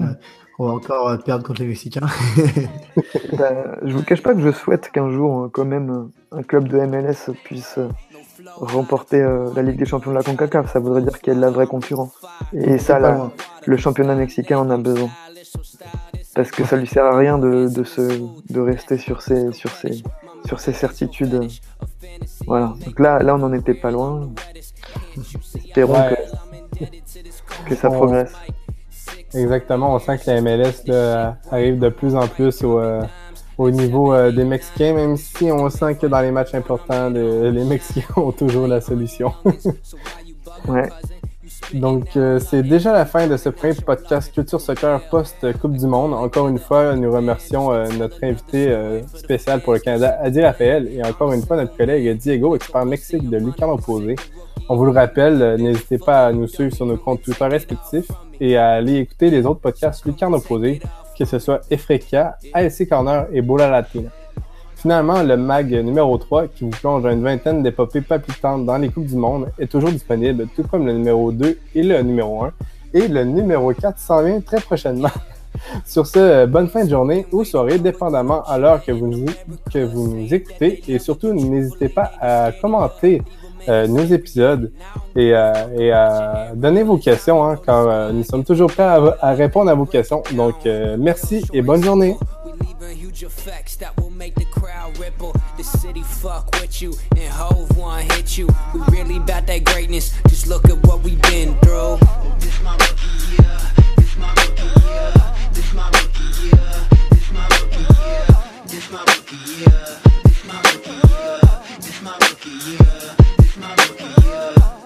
on va encore perdre contre les Mexicains. ben, je vous cache pas que je souhaite qu'un jour, quand même, un club de MLS puisse remporter euh, la Ligue des Champions de la CONCACAF. Ça voudrait dire qu'il y a de la vraie concurrence. Et ça, là, le championnat mexicain en a besoin. Parce que ça lui sert à rien de, de, se, de rester sur ses, sur, ses, sur ses certitudes. Voilà. Donc là, là on n'en était pas loin. Espérons que, que ça progresse. Exactement. On sent que la MLS arrive de plus en plus au. Euh, au niveau euh, des Mexicains, même si on sent que dans les matchs importants, les Mexicains ont toujours la solution. ouais. Donc, euh, c'est déjà la fin de ce premier podcast Culture Soccer post-Coupe du Monde. Encore une fois, nous remercions euh, notre invité spécial pour le Canada, Adi Raphaël, et encore une fois notre collègue Diego, expert Mexique de Lucan Opposé. On vous le rappelle, n'hésitez pas à nous suivre sur nos comptes Twitter respectifs et à aller écouter les autres podcasts Lucan Opposé que ce soit Efreka, ASC Corner et Bola Latina. Finalement, le mag numéro 3, qui vous plonge dans une vingtaine d'épopées palpitantes dans les Coupes du Monde, est toujours disponible, tout comme le numéro 2 et le numéro 1. Et le numéro 4 s'en vient très prochainement. Sur ce, bonne fin de journée ou soirée, dépendamment à l'heure que vous, nous écoutez. Et surtout, n'hésitez pas à commenter nos épisodes. Et, euh, et euh, donner vos questions, hein, car nous sommes toujours prêts à, répondre à vos questions. Donc, merci et bonne journée. my